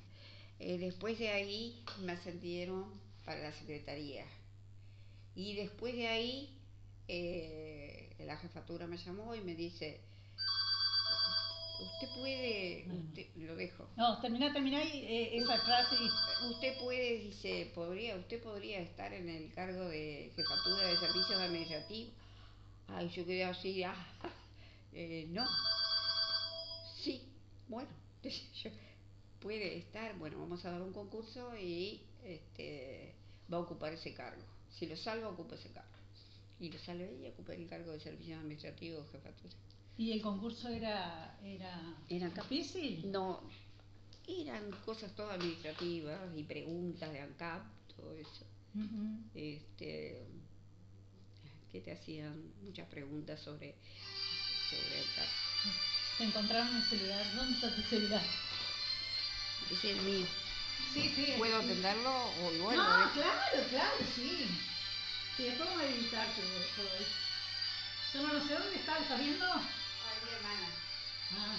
Eh, después de ahí me ascendieron para la secretaría. Y después de ahí, eh, la jefatura me llamó y me dice, usted puede, usted, lo dejo, No, termina, termina ahí eh, esa frase y... usted puede, dice, podría, usted podría estar en el cargo de jefatura de servicios administrativos. Ay, yo quedé así, ah, eh, no. Sí, bueno, yo, puede estar, bueno, vamos a dar un concurso y este, va a ocupar ese cargo. Si lo salva, ocupa ese cargo. Y lo salvé y ocupé el cargo de servicios administrativos, jefatura. ¿Y el concurso era, era, Era difícil? No, eran cosas todas administrativas y preguntas de ANCAP, todo eso. Este, que te hacían muchas preguntas sobre, sobre ANCAP. Te encontraron el celular. ¿Dónde está tu celular? Es el mío. Sí, sí. ¿Puedo sí. atenderlo o igual? no, lo claro, claro, sí. Sí, después vamos a editar todo, eso. Yo no sé dónde está, ¿lo estás viendo? Ay, mi hermana. Ah,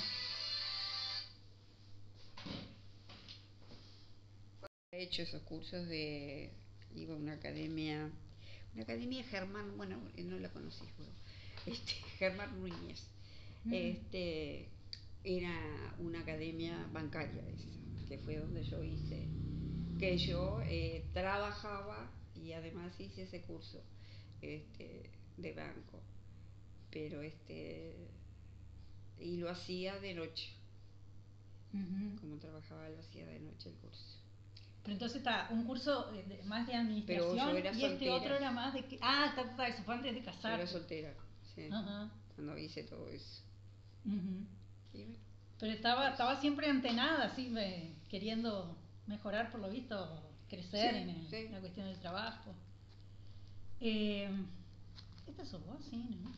He hecho esos cursos de, iba a una academia, una academia Germán, bueno, eh, no la conocís, bueno, este, Germán Núñez. Ujú. Este, era una academia bancaria esa, que fue donde yo hice, que yo eh, trabajaba y además hice ese curso este, de banco, pero este, y lo hacía de noche, como trabajaba lo hacía de noche el curso. Pero entonces está un curso eh, de- más de Pero administración yo era y este otro era más de que... Ah, está, está, eso fue antes de Yo casarte. era soltera, sí, Ajá. cuando hice todo eso. Pero estaba, estaba siempre antenada, así, me- queriendo mejorar, por lo visto, crecer Sí, en, el- sí. la cuestión del trabajo. Eh, esta sos vos, sí, ¿no?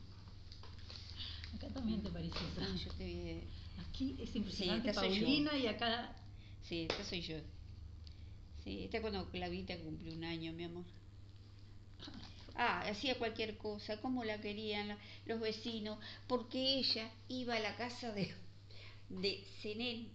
Acá también te parece eso. ah, yo te vi. Aquí es impresionante. Paulina, y acá... Sí, esta soy yo. Sí, esta cuando Clavita cumplió un año, mi amor. Ah, hacía cualquier cosa, como la querían los vecinos, porque ella iba a la casa de, de Zenén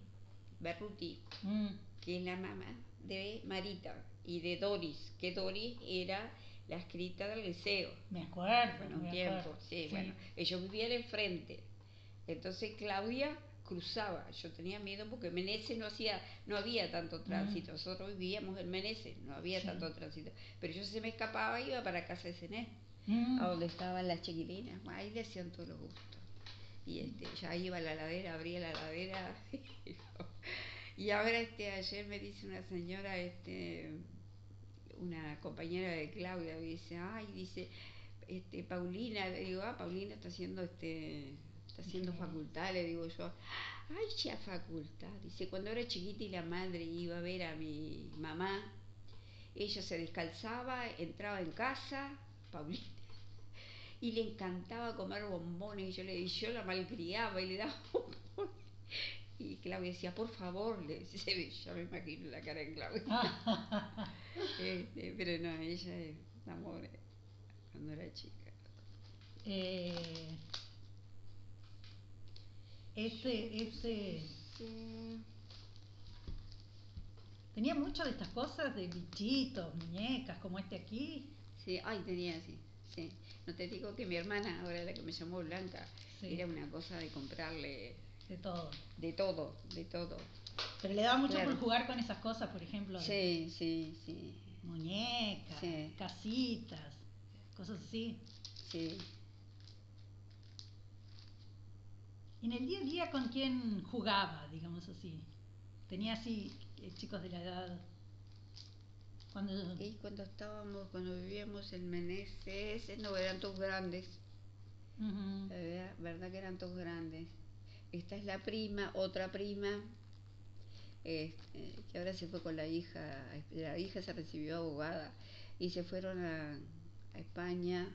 Berruti, Mm, que es la mamá de Marita, y de Doris, que Doris era la escrita del liceo. me acuerdo, Bueno, un me tiempo, acuerdo. sí, bueno, ellos vivían enfrente. Entonces Claudia cruzaba, yo tenía miedo porque Meneses no hacía, no había tanto tránsito, nosotros vivíamos en Meneses, no había Sí. tanto tránsito, pero yo se me escapaba y iba para casa de Cené, Mm, a donde estaban las chiquilinas, ahí le hacían todos los gustos. Y este, ya iba a la ladera, abría la ladera. y ahora este, ayer me dice una señora, este, una compañera de Claudia, me dice, ay, dice, este, Paulina, le digo, ah, Paulina está haciendo este, está haciendo Bien. facultad, le digo yo, ay, ya facultad. Dice, cuando era chiquita y la madre iba a ver a mi mamá, ella se descalzaba, entraba en casa, Paulina, y le encantaba comer bombones, y yo le yo la malcriaba y le daba bombones. Y Claudia decía, por favor, le decía, yo me imagino la cara de Claudia. Este, pero no, ella es amor eh, cuando era chica. Este, este, Sí. tenía mucho de estas cosas de bichitos, muñecas, como este aquí. Sí, ay, tenía así, sí. No te digo que mi hermana, ahora la que me llamó Blanca, Sí. era una cosa de comprarle De todo. de todo, de todo. Pero le daba mucho Claro. por jugar con esas cosas, por ejemplo, de Sí, sí, sí, muñecas, Sí. casitas, cosas así. sí. Y en el día a día, ¿con quién jugaba, digamos así? Tenía así eh, chicos de la edad. Cuando. Y cuando estábamos, cuando vivíamos en Meneses, no eran todos grandes, la verdad, verdad que eran todos grandes. Esta es la prima, otra prima, este, que ahora se fue con la hija, la hija se recibió abogada y se fueron a, a España.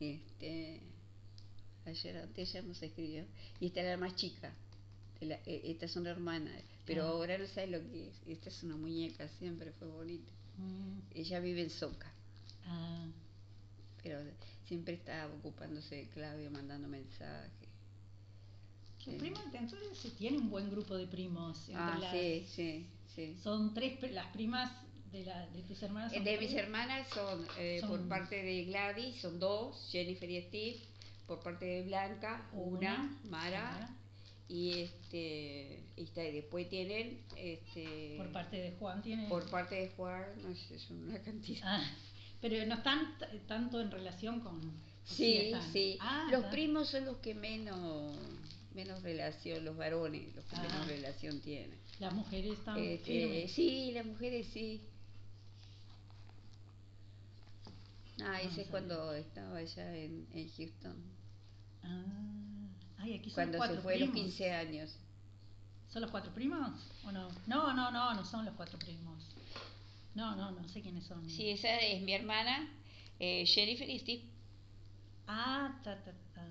Este, ayer antes ya nos escribió. Y esta era la más chica. la- eh, estas son hermanas, pero Ah. ahora no sabe lo que es. Esta es una muñeca, siempre fue bonita. Mm, Ella vive en Soca, ah, pero siempre está ocupándose de Claudio, mandando mensajes. Los Sí. primos, entonces se tiene un buen grupo de primos. entre Ah, las- sí, sí, sí. Son tres, las primas de, la, de tus hermanas. Eh, son De mis hermanas son, eh, por parte de Gladys, son dos, Jennifer y Steve. Por parte de Blanca, una, Mara. Mara. Y este, y está- y después tienen, este, Por parte de Juan tiene. por parte de Juan, no sé, son una cantidad. Ah, pero no están tanto en relación con. Sí, sí. Ah, los está. primos son los que menos, menos relación, los varones, los que Ah. menos relación tienen. Las mujeres están Este, sí, las mujeres sí. Ah, ese es cuando estaba allá en, en Houston, Ah, ay, aquí son cuando cuatro se fue a los primos. 15 años. ¿Son los cuatro primos? ¿O no? No, no, no, no son los cuatro primos. No, no, no sé quiénes son. Sí, esa es mi hermana, eh, Jennifer y Steve. Ah, ta, ta, ta.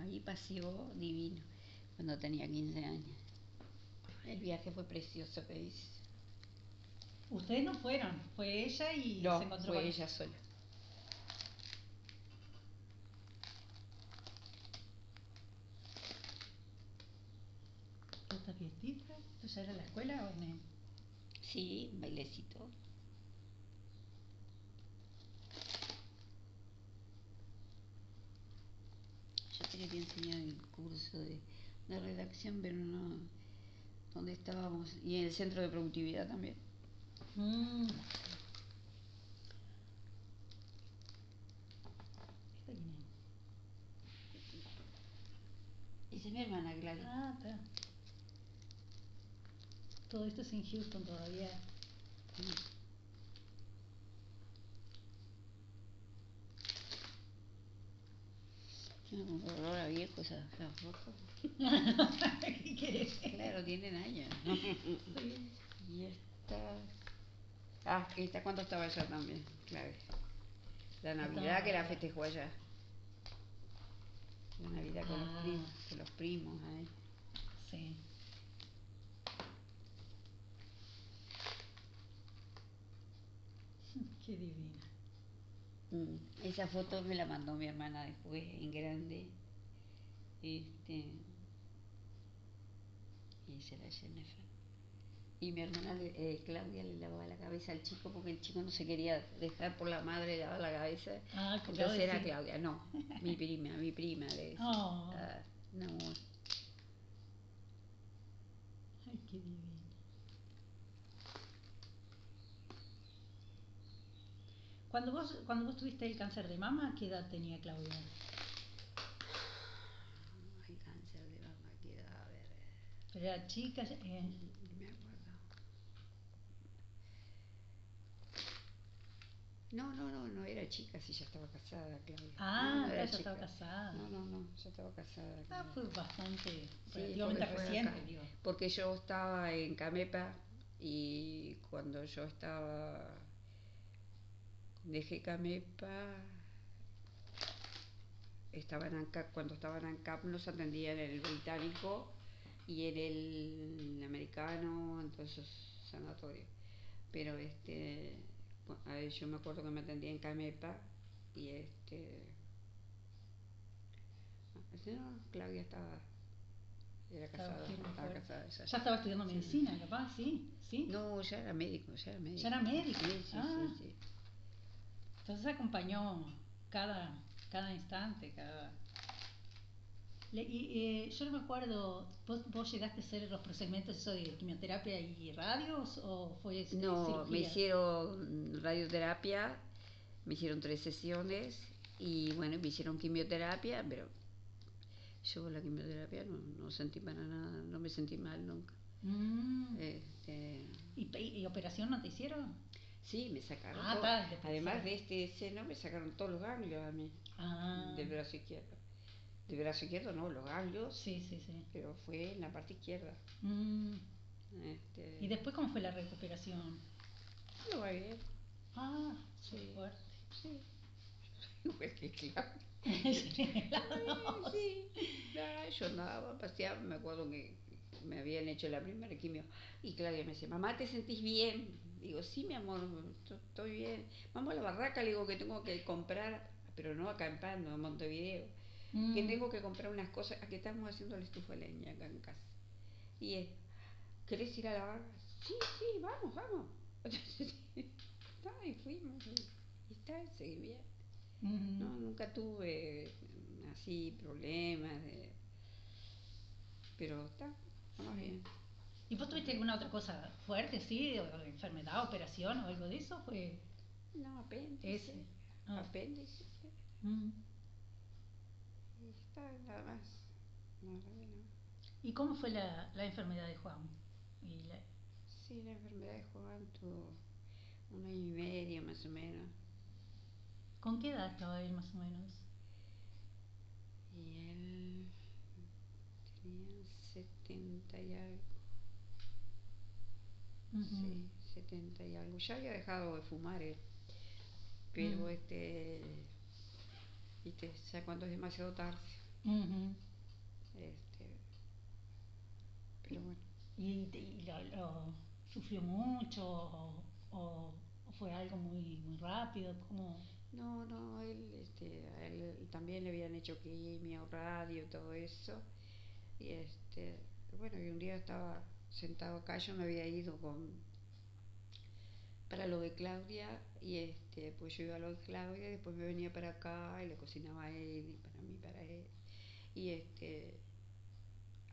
Ahí paseó divino cuando tenía 15 años. El viaje fue precioso que hice. Ustedes no fueron, fue ella y No, se encontró fue con- ella sola. ¿Esta fiestita? ¿Esto ya era la escuela o el- Sí, bailecito. Yo te quería enseñar el curso de, de redacción, pero no. ¿Dónde estábamos? Y en el centro de productividad también. Mm. Esa es mi hermana Gladys. Ah, está. Todo esto es en Houston todavía. Un olor a viejo esa, esa foto. ¿Qué querés? Claro, tienen años. y esta. Ah, esta cuando estaba allá también, claro. La Navidad que la festejó allá. La Navidad con Ah. los primos, con los primos ahí. Sí. Qué divina. Mm, Esa foto me la mandó mi hermana después en grande. Este. Y esa era Jennifer. Y mi hermana le- eh, Claudia le lavaba la cabeza al chico porque el chico no se quería dejar por la madre lavar la cabeza. Ah, Entonces Claudia, era sí. Claudia, no, mi prima, mi prima le decía. Oh. Ah, amor. Ay, qué divina. Cuando vos, cuando vos tuviste el cáncer de mama, ¿qué edad tenía Claudia? Ay, cáncer de mama, queda, a ver, era chica, eh, no me acuerdo. No, no, no, no era chica, sí, ya estaba casada, Claudia. Ah, no, no ya estaba casada. No, no, no, ya estaba casada. Ah, Claudia. fue bastante, Sí, relativamente fue reciente, digo. Porque yo estaba en Camepa y cuando yo estaba, dejé Camepa, estaba en ANCAP, cuando estaba en ANCAP nos atendían en el británico y en el americano, entonces sanatorio. Pero este, yo me acuerdo que me atendía en Camepa y este, ah, no, Claudia estaba, era casada, estaba casada ya. Ya estaba estudiando Sí. medicina, capaz, sí, sí. No, ya era médico, ya era médico. Ya era médico. Sí, sí, Ah. sí, sí. Entonces acompañó cada, cada instante, cada... Le- y, eh, yo no me acuerdo, ¿vos, vos llegaste a hacer los procedimientos eso de quimioterapia y radios o fue No, me hicieron radioterapia, me hicieron tres sesiones y bueno, me hicieron quimioterapia, pero yo la quimioterapia no, no sentí para nada, no me sentí mal nunca. Mm. Este, ¿Y, pe- y operación no te hicieron? sí, me sacaron Ah, todo. de Además de este seno, me sacaron todos los ganglios a mí, Ah, del brazo izquierdo. Del brazo izquierdo no, los ganglios, sí, sí, sí. pero fue en la parte izquierda. Mm. Este, ¿Y después cómo fue la recuperación? no va bien. Ah, Sí. fuerte. Sí. Igual que las dos. Sí, nada, yo andaba, paseaba, me acuerdo que me habían hecho la primera quimio y Claudia me decía, mamá, ¿te sentís bien? Digo, sí, mi amor, to- estoy bien. Vamos a la barraca, le digo que tengo que comprar, pero no acá en Pando, Montevideo, que Mm. tengo que comprar unas cosas, que estamos haciendo la estufa de leña acá en casa. Y es, ¿querés ir a la barra? Sí, sí, vamos, vamos. Y fuimos, y, está, seguí bien. No, nunca tuve mm, así problemas, de... pero está, Sí. bien. ¿Y vos tuviste alguna otra cosa fuerte, sí? O enfermedad, operación o algo de eso? ¿Fue No, apéndice, ese? Ah. apéndice, Mm. Nada más. No, no. ¿Y cómo fue la, la enfermedad de Juan? Y la- Sí, la enfermedad de Juan tuvo un año y medio más o menos, ¿Con qué edad estaba él más o menos? y él tenía 70 y algo. Sí, 70 y algo. Ya había dejado de fumar él. Pero Mm. este, viste, ya cuando es demasiado tarde, Ujú. este, pero bueno, ¿Y, y lo, lo sufrió mucho o, o- o fue algo muy, muy rápido? ¿Cómo? no, no, él, este, a él también le habían hecho quimio, radio, todo eso. Y este, bueno, y un día estaba sentado acá, yo me había ido con, para lo de Claudia, y este, pues yo iba a lo de Claudia, y después me venía para acá y le cocinaba a él y para mí, para él. Y este,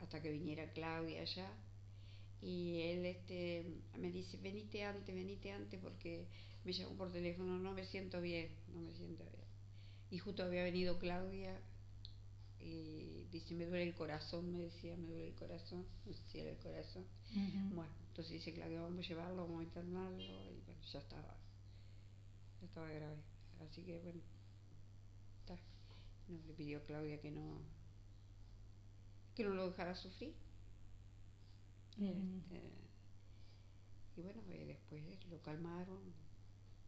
hasta que viniera Claudia allá, y él este, me dice, venite antes, venite antes, porque me llamó por teléfono, no me siento bien, no me siento bien. Y justo había venido Claudia y dice, me duele el corazón, me decía, me duele el corazón, me decía el corazón. Bueno, entonces dice Claudia, vamos a llevarlo, vamos a internarlo, y bueno, ya estaba, ya estaba grave. Así que bueno, está. No, le pidió Claudia que no, que no lo dejara sufrir. Este, y bueno, eh, después lo calmaron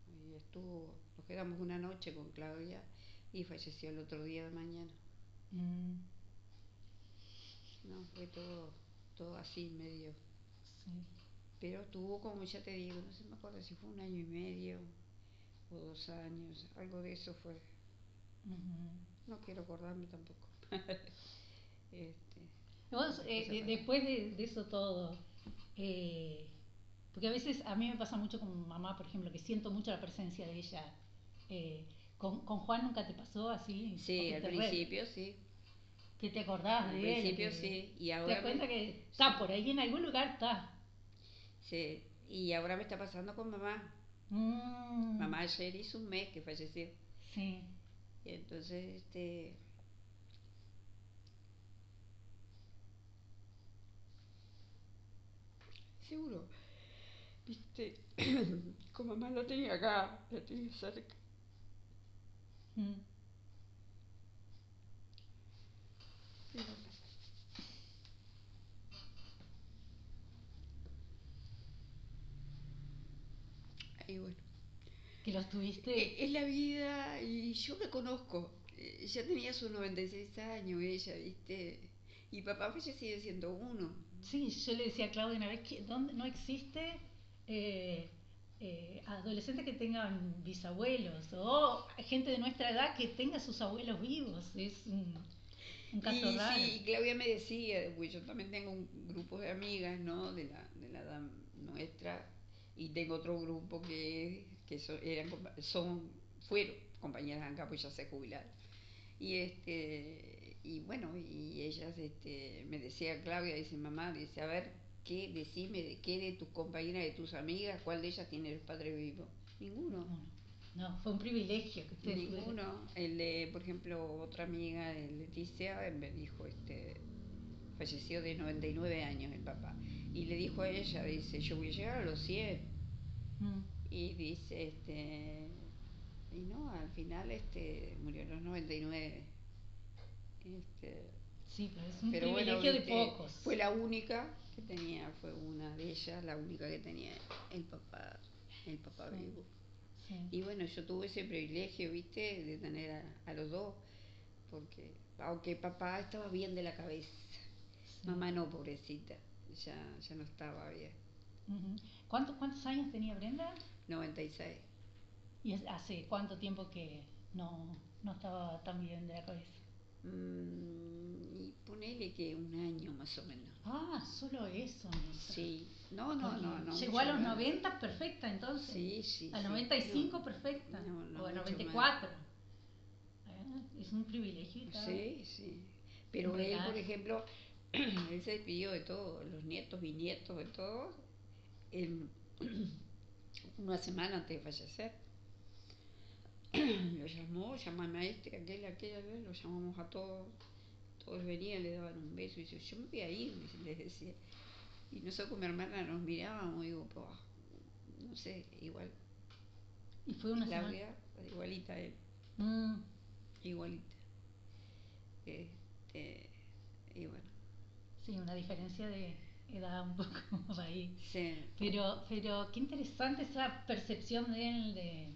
y estuvo, nos quedamos una noche con Claudia y falleció el otro día de mañana. Mm, No, fue todo, todo así medio. sí. Pero tuvo, como ya te digo, no sé, me acuerdo si fue un año y medio o dos años, algo de eso fue. No quiero acordarme tampoco. este, Vos, eh, después de, de eso todo, eh, porque a veces a mí me pasa mucho con mamá, por ejemplo, que siento mucho la presencia de ella. eh, con, con Juan nunca te pasó así. sí, ¿O que al te principio sí. que te acordás Al de él. principio que sí, y Te ahora das cuenta me- que está por ahí en algún lugar, está. Sí, y ahora me está pasando con mamá. Mm, Mamá ayer hizo un mes que falleció. Sí. Y entonces, este. Seguro, viste, Con mamá la tenía acá, la tenía cerca. Mm. Y bueno. Que los tuviste. Eh, Es la vida y yo la conozco. Eh, Ya tenía sus 96 años ella, ¿viste? Y papá falleció siendo uno. Sí, yo le decía a Claudia una vez que ¿dónde no existe eh, eh, adolescentes que tengan bisabuelos o gente de nuestra edad que tenga sus abuelos vivos. Es un, un caso y raro. sí, y Claudia me decía, pues yo también tengo un grupo de amigas, ¿no? De la, de la edad nuestra, y tengo otro grupo que, que son, eran, son, fueron compañeras acá, pues ya se jubilaron. Y este, y bueno, y ellas este, me decía Claudia, dice mamá, dice, a ver, ¿qué, decime de qué de tus compañeras, de tus amigas, cuál de ellas tiene el padre vivo? Ninguno. No, fue un privilegio que ustedes. Ninguno. El de, por ejemplo, otra amiga de Leticia eh, me dijo, este, falleció de 99 años el papá. Y le dijo a ella, dice, yo voy a llegar a los 100. Mm. Y dice, este, y no, al final este, murió a los 99. Este, Sí, pero es un pero bueno, privilegio de pocos. fue la única que tenía, fue una de ellas, la única que tenía el papá, el papá Sí. vivo. Sí. Y bueno, yo tuve ese privilegio, viste, de tener a, a los dos, porque aunque papá estaba bien de la cabeza, Sí. mamá no, pobrecita, ya, ya no estaba bien. ¿Cuántos, ¿Cuántos años tenía Brenda? 96. ¿Y hace cuánto tiempo que no, no estaba tan bien de la cabeza? Mm, y ponele que un año más o menos. Ah, solo eso. Sí, no, no, no, no. Llegó a los más. 90 perfecta entonces. Sí, sí. Sí. 95 No, perfecta. No, o mucho 94. Ah, es un privilegio. Sí, sí. Pero él, por ejemplo, él se despidió de todos, los nietos, bisnietos, de todos, en una semana antes de fallecer. lo llamó, llamó a este, aquel, aquel, aquel, lo llamamos a todos. Todos venían, le daban un beso y dice, yo me voy a ir, les decía. Y nosotros con mi hermana nos mirábamos y digo, "Pues, no sé, igual. Y fue una semana. Claudia, igualita a él, Mm, igualita. Este, y bueno, sí, una diferencia de edad un poco ahí. sí. Pero, pero qué interesante esa percepción de él de,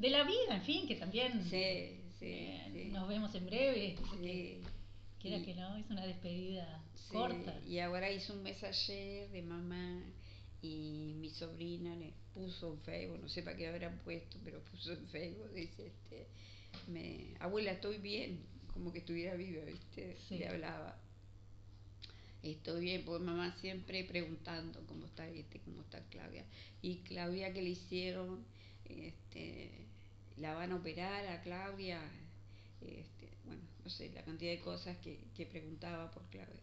de la vida, en fin, que también Sí, sí, eh, sí. nos vemos en breve. porque Sí, Quiera que no, es una despedida sí, corta. Y ahora hizo un mes ayer de mamá y mi sobrina le puso en Facebook, no sé para qué habrán puesto, pero puso en Facebook, dice, este, me, abuela, estoy bien, como que estuviera viva, ¿viste? Le hablaba. Estoy bien, porque mamá siempre preguntando cómo está este, cómo está Claudia. Y Claudia que le hicieron, este, la van a operar a Claudia, este, bueno, no sé, la cantidad de cosas que, que preguntaba por Claudia.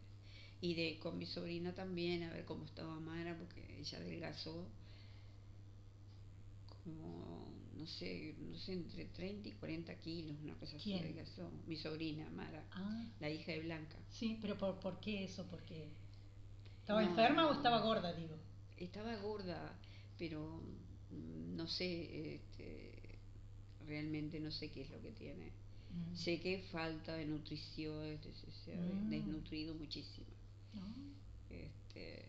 Y de con mi sobrina también, a ver cómo estaba Mara, porque ella adelgazó como, no sé, no sé, entre 30 y 40 kilos, una cosa así adelgazó. Mi sobrina, Mara, Ah, la hija de Blanca. sí, pero ¿por, por qué eso? Porque ¿Estaba No. enferma o estaba gorda, digo? Estaba gorda, pero mm, no sé, este, realmente no sé qué es lo que tiene. Mm. Sé que falta de nutrición, este, se, ha Mm. desnutrido muchísimo. No. Este,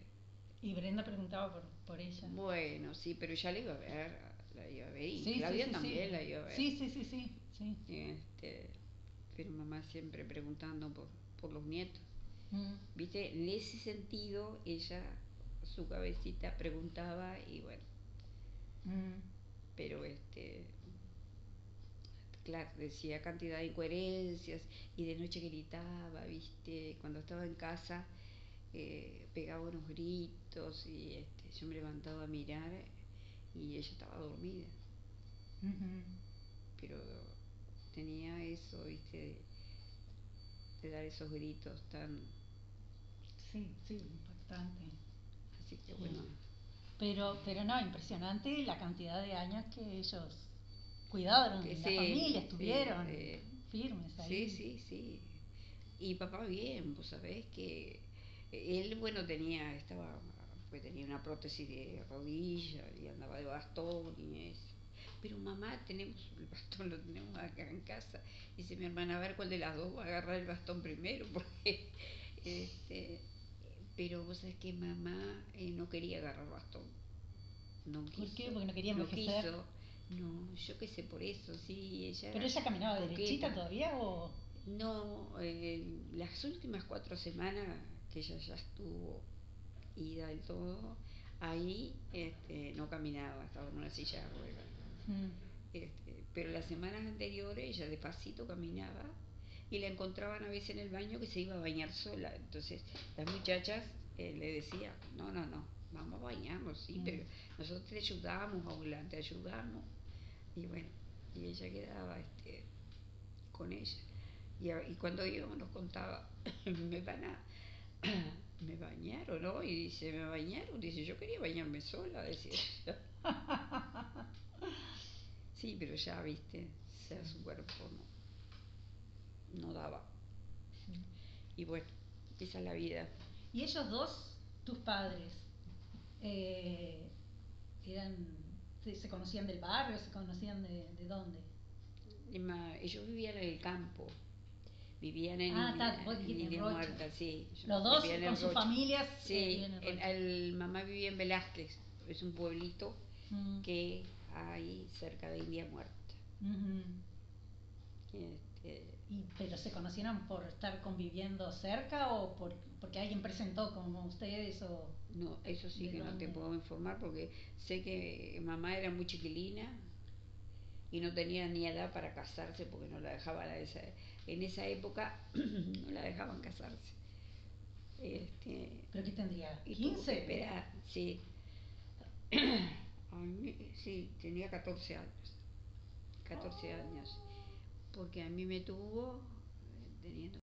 Y Brenda preguntaba por, por ella. bueno, sí, pero ya la iba a ver, la iba a ver. Y Sí, Claudia sí, también la iba a ver. Sí, sí, sí, sí. sí. Este, pero mamá siempre preguntando por, por los nietos. Mm. Viste, en ese sentido, ella, su cabecita preguntaba y bueno, Mm. pero este claro decía cantidad de incoherencias y de noche gritaba viste cuando estaba en casa eh, pegaba unos gritos y este yo me levantaba a mirar y ella estaba dormida Ujú. pero tenía eso viste de, de dar esos gritos tan Sí, sí, impactante. así que bueno Pero, pero no, impresionante la cantidad de años que ellos cuidaron, Que la sí, familia, sí, estuvieron sí. firmes ahí. Sí, sí, sí. Y papá bien, vos sabés que él, bueno, tenía, estaba pues tenía una prótesis de rodilla y andaba de bastón y eso. Pero mamá, tenemos el bastón, lo tenemos acá en casa. Dice mi hermana, a ver cuál de las dos va a agarrar el bastón primero, porque este, pero vos sabés que mamá eh, no quería agarrar bastón. No quiso, ¿Por qué? Porque no quería no envejecer. quiso. No, yo qué sé por eso, sí, ella ¿Pero ella caminaba derechita todavía o...? No, eh, las últimas cuatro semanas que ella ya estuvo ida del todo, ahí este, no caminaba, estaba en una silla de ruedas. Mm. Este, pero las semanas anteriores ella despacito caminaba y la encontraban a veces en el baño que se iba a bañar sola. Entonces las muchachas eh, le decían, no, no, no, vamos a bañarnos, sí, Mm. pero nosotros te ayudamos, Aula, te ayudamos. Y bueno, y ella quedaba este, con ella. Y, y cuando íbamos nos contaba, me van a, me bañaron, ¿no? Y dice, me bañaron, dice, yo quería bañarme sola, decía. Sí, pero ya, viste, Sí. su cuerpo no, no daba. Y bueno, esa es la vida. ¿Y ellos dos, tus padres, eh, eran, se, se conocían del barrio, se conocían de, de dónde? Ellos vivían en el campo, vivían en, Ah, vos en en. Muerta, sí. Los dos en con sus familias eh, Sí, en el, el- mamá vivía en Velázquez, es un pueblito Mm. que hay cerca de India Muerta. Este, Y, ¿Pero se conocieron por estar conviviendo cerca o por, porque alguien presentó como ustedes o...? no, eso sí ¿De que no te puedo informar porque sé que mamá era muy chiquilina y no tenía ni edad para casarse porque no la dejaban a esa, en esa época no la dejaban casarse. Este, ¿Pero qué tendría? y tuvo que ¿15? esperar, sí. Sí, tenía 14 años. 14 años. Porque a mí me tuvo eh, teniendo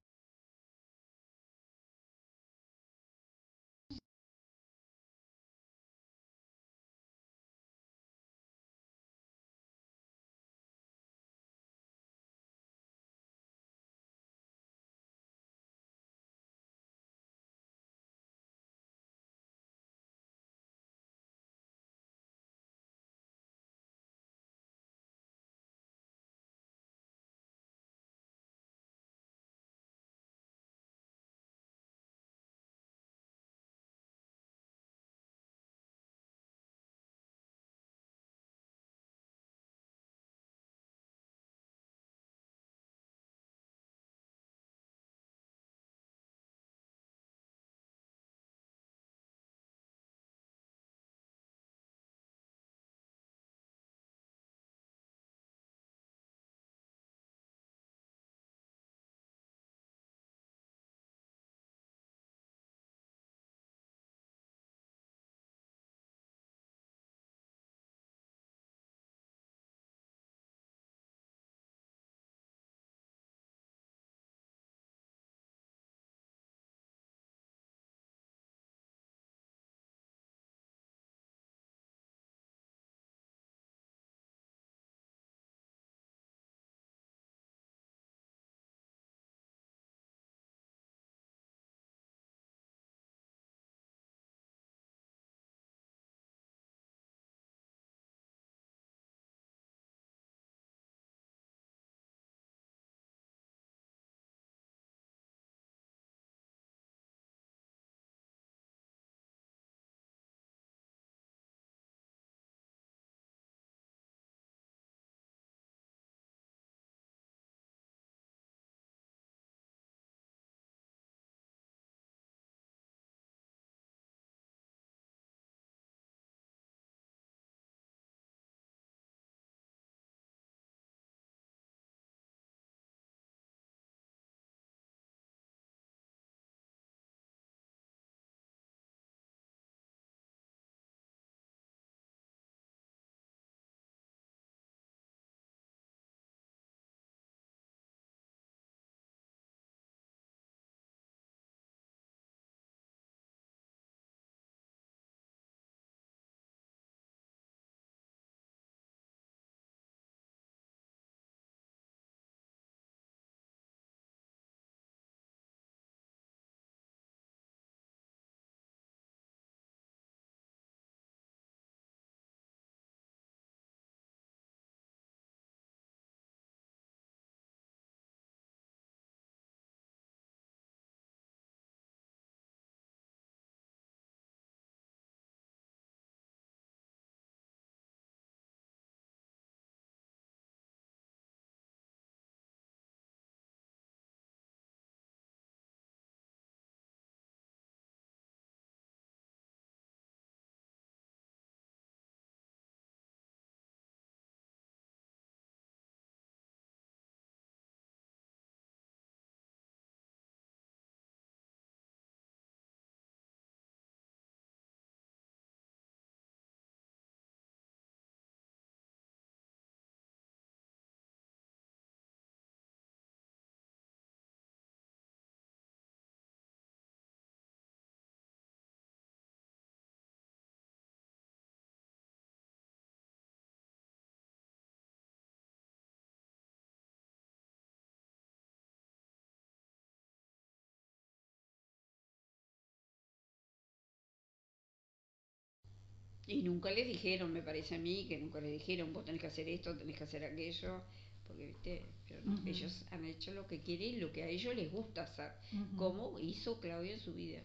Y nunca les dijeron, me parece a mí, que nunca les dijeron, vos tenés que hacer esto, tenés que hacer aquello, porque viste, pero no, ellos han hecho lo que quieren y lo que a ellos les gusta hacer, como hizo Claudia en su vida.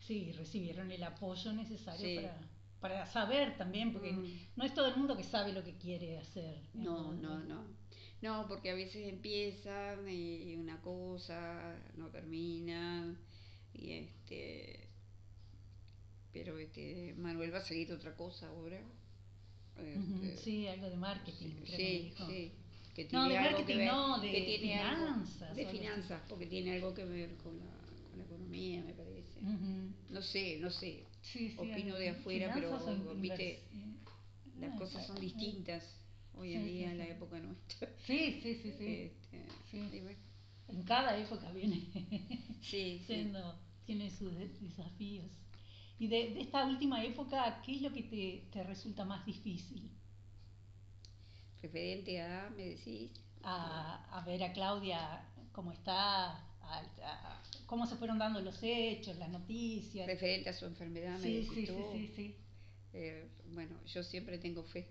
Sí, recibieron el apoyo necesario Sí. para, para saber también, porque Mm. no es todo el mundo que sabe lo que quiere hacer. No, no, no. No, porque a veces empiezan y una cosa no terminan y este pero este Manuel va a seguir otra cosa ahora. Este, Sí, algo de marketing. creo que me sí, dijo. sí, que No, tiene de algo que marketing ver, no, de que tiene finanzas, de algo así. finanzas, porque tiene algo que ver con la, con la economía, me parece. Ujú. No sé, no sé. Sí, sí, Opino de afuera, pero, viste, Las Ah, cosas son distintas hoy en Sí, día sí, en la sí. época nuestra. Sí, sí, sí, sí. Este, Sí. bueno, En cada época viene sí, sí. siendo, tiene sus de- desafíos. Y de, de esta última época, ¿qué es lo que te, te resulta más difícil? Referente a, me decís, A, a ver a Claudia cómo está, a- a- cómo se fueron dando los hechos, las noticias. referente a su enfermedad, me Sí, decís sí, sí, tú. sí, sí. Eh, bueno, yo siempre tengo fe,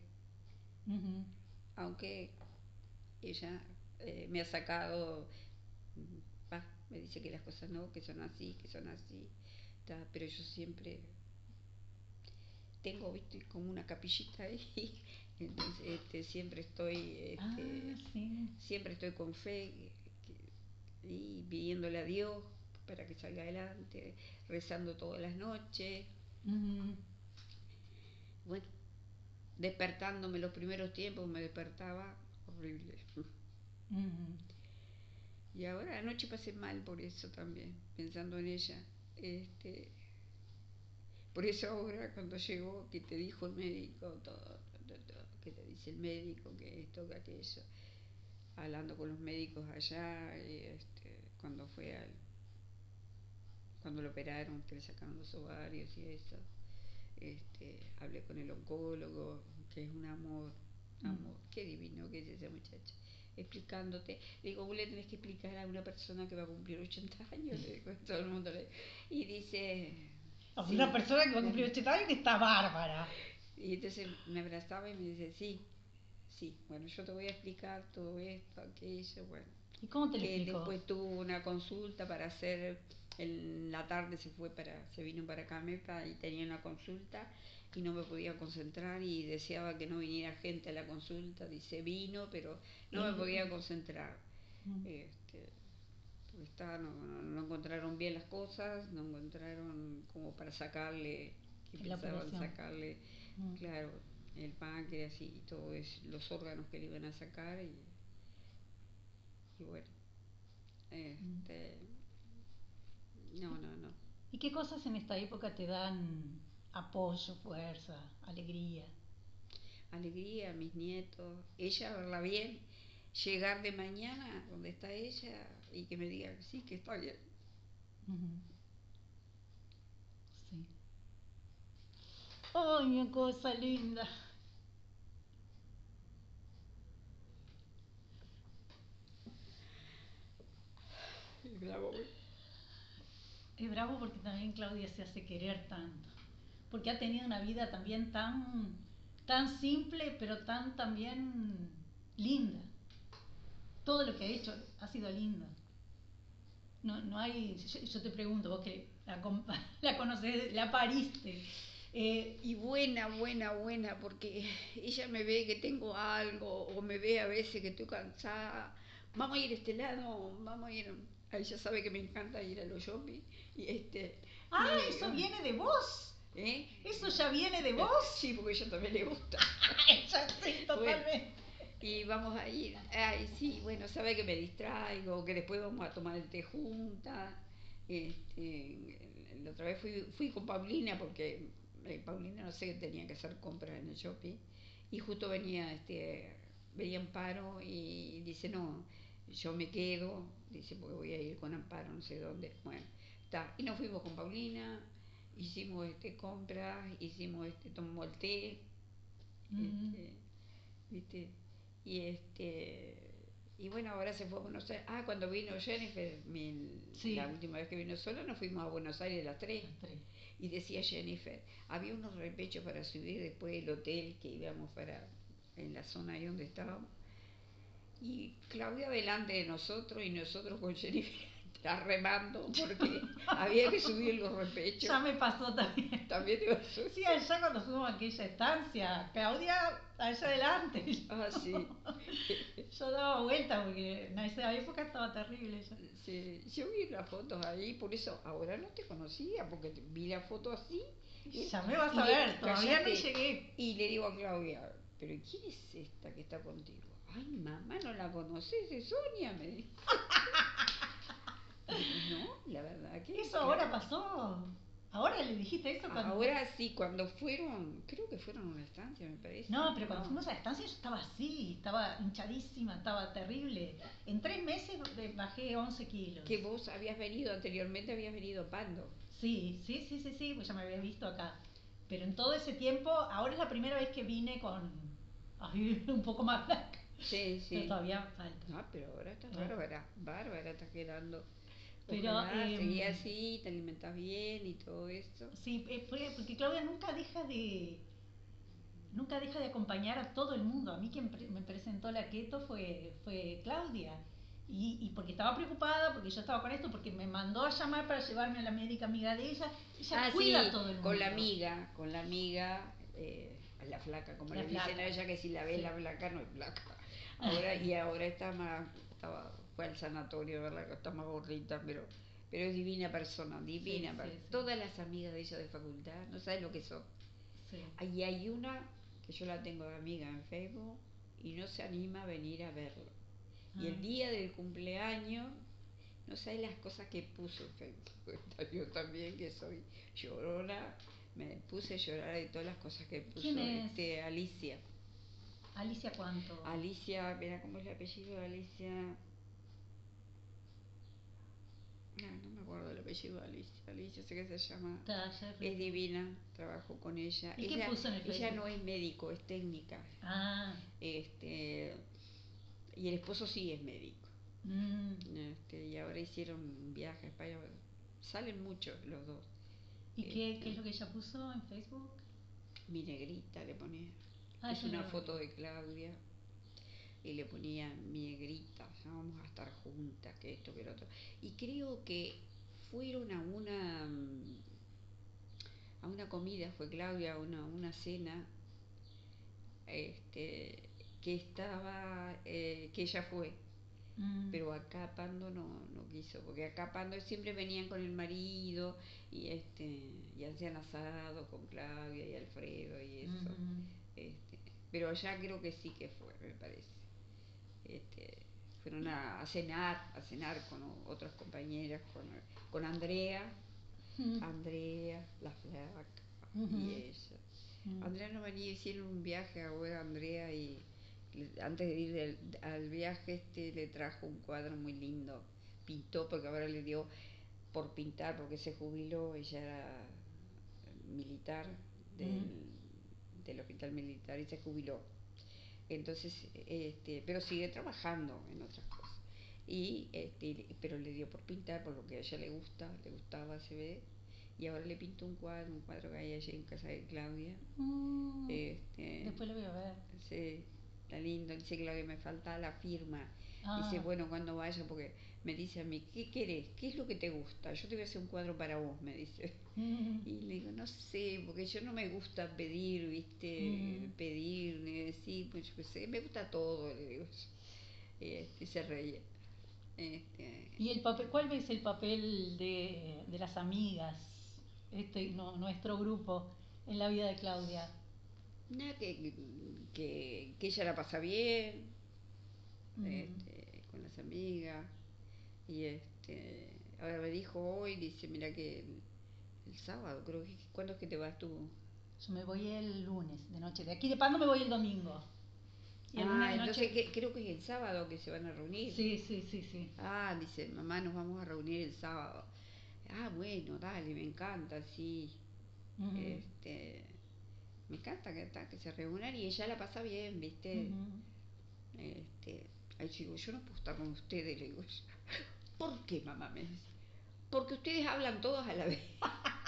aunque ella eh, me ha sacado, mm, me dice que las cosas no, que son así, que son así, pero yo siempre tengo, viste, como una capillita ahí, entonces este, siempre estoy, este, Ah, sí. siempre estoy con fe que- y pidiéndole a Dios para que salga adelante, rezando todas las noches, bueno, despertándome los primeros tiempos me despertaba horrible. Y ahora anoche pasé mal por eso también, pensando en ella. Este, por eso ahora cuando llegó, que te dijo el médico, todo, todo, todo, que te dice el médico, que esto, que aquello, hablando con los médicos allá, y este, cuando fue al, cuando lo operaron, que le sacaron los ovarios y eso, este, hablé con el oncólogo, que es un amor, un Mm. amor, qué divino que es ese muchacho, explicándote, le digo, vos le tenés que explicar a una persona que va a cumplir 80 años, le digo, todo el mundo le, y dice, A sí. Una persona que va a cumplir 80 años que está bárbara. y entonces me abrazaba y me dice, sí, sí, bueno, yo te voy a explicar todo esto, aquello, bueno. ¿Y cómo te lo que explicó? después tuvo una consulta para hacer en la tarde se fue para se vino para Camepa y tenía una consulta y no me podía concentrar y deseaba que no viniera gente a la consulta dice vino pero no me podía concentrar. Este porque estaba, no, no, no encontraron bien las cosas no encontraron como para sacarle que pensaban sacarle Mm. claro el páncreas y todo es los órganos que le iban a sacar y, y bueno este no no no. ¿Y qué cosas en esta época te dan apoyo, fuerza, alegría? alegría mis nietos ella verla bien llegar de mañana donde está ella y que me diga que sí que está bien. Sí. ¡Ay, mi cosa linda! Bravo. Es bravo porque también Claudia se hace querer tanto. Porque ha tenido una vida también tan, tan simple, pero tan también linda. Todo lo que ha hecho ha sido lindo. No, no hay, yo, yo te pregunto, vos que la, la conoces, la pariste. eh, y buena buena buena porque ella me ve que tengo algo o me ve a veces que estoy cansada vamos a ir a este lado vamos a ir a ella sabe que me encanta ir a los shopping y este ah, y- eso viene de vos. ¿Eh? Eso ya viene de vos. Sí, porque ella también le gusta. Ya sí, totalmente. Y vamos a ir. Ay, sí, bueno, sabe que me distraigo, que después vamos a tomar el té juntas. Este, la otra vez fui, fui con Paulina porque eh, Paulina no sé, tenía que hacer compras en el shopping. Y justo venía, este, venía Amparo y dice, no, yo me quedo, dice, porque voy a ir con Amparo, no sé dónde. Bueno, está. Y nos fuimos con Paulina, hicimos este compras, hicimos este, tomamos el té, este, ¿viste? Y este y bueno, ahora se fue a Buenos Aires. Ah, cuando vino Jennifer, mi- Sí. la última vez que vino sola, nos fuimos a Buenos Aires las tres. Las tres. Y decía Jennifer, había unos repechos para subir después del hotel que íbamos para en la zona ahí donde estábamos. Y Claudia delante de nosotros y nosotros con Jennifer remando porque había que subir los repechos. Ya me pasó también. También te pasó. Sí, allá cuando fuimos a aquella estancia, Claudia allá adelante. Ah, sí. Yo daba vuelta porque en esa época estaba terrible. Ya. Sí, yo vi las fotos ahí, por eso ahora no te conocía, porque vi la foto así. Y, ya me vas a ver, todavía no llegué. Y le digo a Claudia, ¿pero quién es esta que está contigo? Ay, mamá, no la conoces, es Sonia, me dijo. No, la verdad que. Eso ahora pasó. Ahora le dijiste eso cuando. Ahora sí, cuando fueron. Creo que fueron a una estancia, me parece. No, pero cuando fuimos a la estancia yo estaba así, estaba hinchadísima, estaba terrible. En tres meses bajé 11 kilos. Que vos habías venido anteriormente, habías venido Pando. Sí, sí, sí, sí, sí, pues ya me había visto acá. Pero en todo ese tiempo, ahora es la primera vez que vine con. Ay, un poco más blanca. Sí, sí. Pero todavía falta. No, pero ahora está bárbara. Bárbara está quedando. Pero eh, seguí así, te alimentas bien y todo esto. Sí, eh, porque Claudia nunca deja de nunca deja de acompañar a todo el mundo. A mí quien me presentó la keto fue fue Claudia. Y, y, porque estaba preocupada, porque yo estaba con esto, porque me mandó a llamar para llevarme a la médica amiga de ella. Ella ah, cuida a todo el mundo. Con la amiga, con la amiga, eh, la flaca, como le dicen a ella, que si la ves la flaca no es flaca. Ahora, y ahora está más, estaba fue al sanatorio, ¿verdad? Que está más gordita, pero, pero es divina persona, divina. Todas las amigas de ella de facultad, no sabes lo que son. Ahí hay una que yo la tengo de amiga en Facebook y no se anima a venir a verlo. Y el ah. día del cumpleaños, no sabes las cosas que puso en Facebook. Yo también, que soy llorona, me puse a llorar de todas las cosas que puso este, Alicia. ¿Alicia cuánto? Alicia, mira cómo es el apellido de Alicia. No, no me acuerdo del apellido de Alicia. Alicia sé que se llama. Es divina, trabajo con ella. ¿Y ella, qué puso en el Ella no es médico, es técnica. Ah. Este, y el esposo sí es médico. Mm. Este, y ahora hicieron un viaje a España. Salen muchos los dos. ¿Y qué, qué es lo que ella puso en Facebook? Mi negrita le ponía. Ah, es una foto de Claudia y le ponía mi negrita, vamos a estar juntas, que esto, que lo otro. Y creo que fueron a una mm, a una comida, fue Claudia, a una, una cena, este, que estaba, eh, que ella fue. Mm. Pero acá Pando no, no quiso, porque acá Pando siempre venían con el marido y este y hacían asado con Claudia y Alfredo y eso. este, pero allá creo que sí que fue, me parece este, fueron a, cenar, a cenar con otras compañeras, con, con Andrea, Andrea, la flaca y ella. Andrea no venía, hicieron un viaje ahora, Andrea, y antes de ir al viaje este le trajo un cuadro muy lindo, pintó porque ahora le dio por pintar porque se jubiló, ella era militar del, del hospital militar y se jubiló entonces, este, pero sigue trabajando en otras cosas. Y, este, pero le dio por pintar, por lo que a ella le gusta, le gustaba, se ve. Y ahora le pintó un cuadro, un cuadro que hay allí en casa de Claudia. Mm. este, Después lo voy a ver. Sí, está lindo. Dice Claudia, me falta la firma. Dice, Ah. bueno, cuando vaya, porque me dice a mí, ¿qué querés? ¿Qué es lo que te gusta? Yo te voy a hacer un cuadro para vos, me dice. Y le digo, no sé, porque yo no me gusta pedir, ¿viste? Mm. Pedir, ni decir, pues yo qué sé, me gusta todo, le digo. Este, y se reía. Este, ¿Y el papel, cuál es el papel de, de las amigas, este, no, nuestro grupo, en la vida de Claudia? nada, que, que, que ella la pasa bien, Mm. este, con las amigas. Y este, ahora me dijo hoy, dice, mira que el, sábado, creo que, ¿cuándo es que te vas tú? Yo me voy el lunes de noche. De aquí de Pando me voy el domingo. Y el lunes Ah, entonces noche. que- creo que es el sábado que se van a reunir. Sí, sí, sí, sí. Ah, dice, mamá, nos vamos a reunir el sábado. Ah, bueno, dale, me encanta, sí. Este, me encanta que, que se reúnan y ella la pasa bien, ¿viste? Este, ahí yo digo, yo no puedo estar con ustedes, le digo yo. ¿Por qué, mamá? Me dice. Porque ustedes hablan todos a la vez.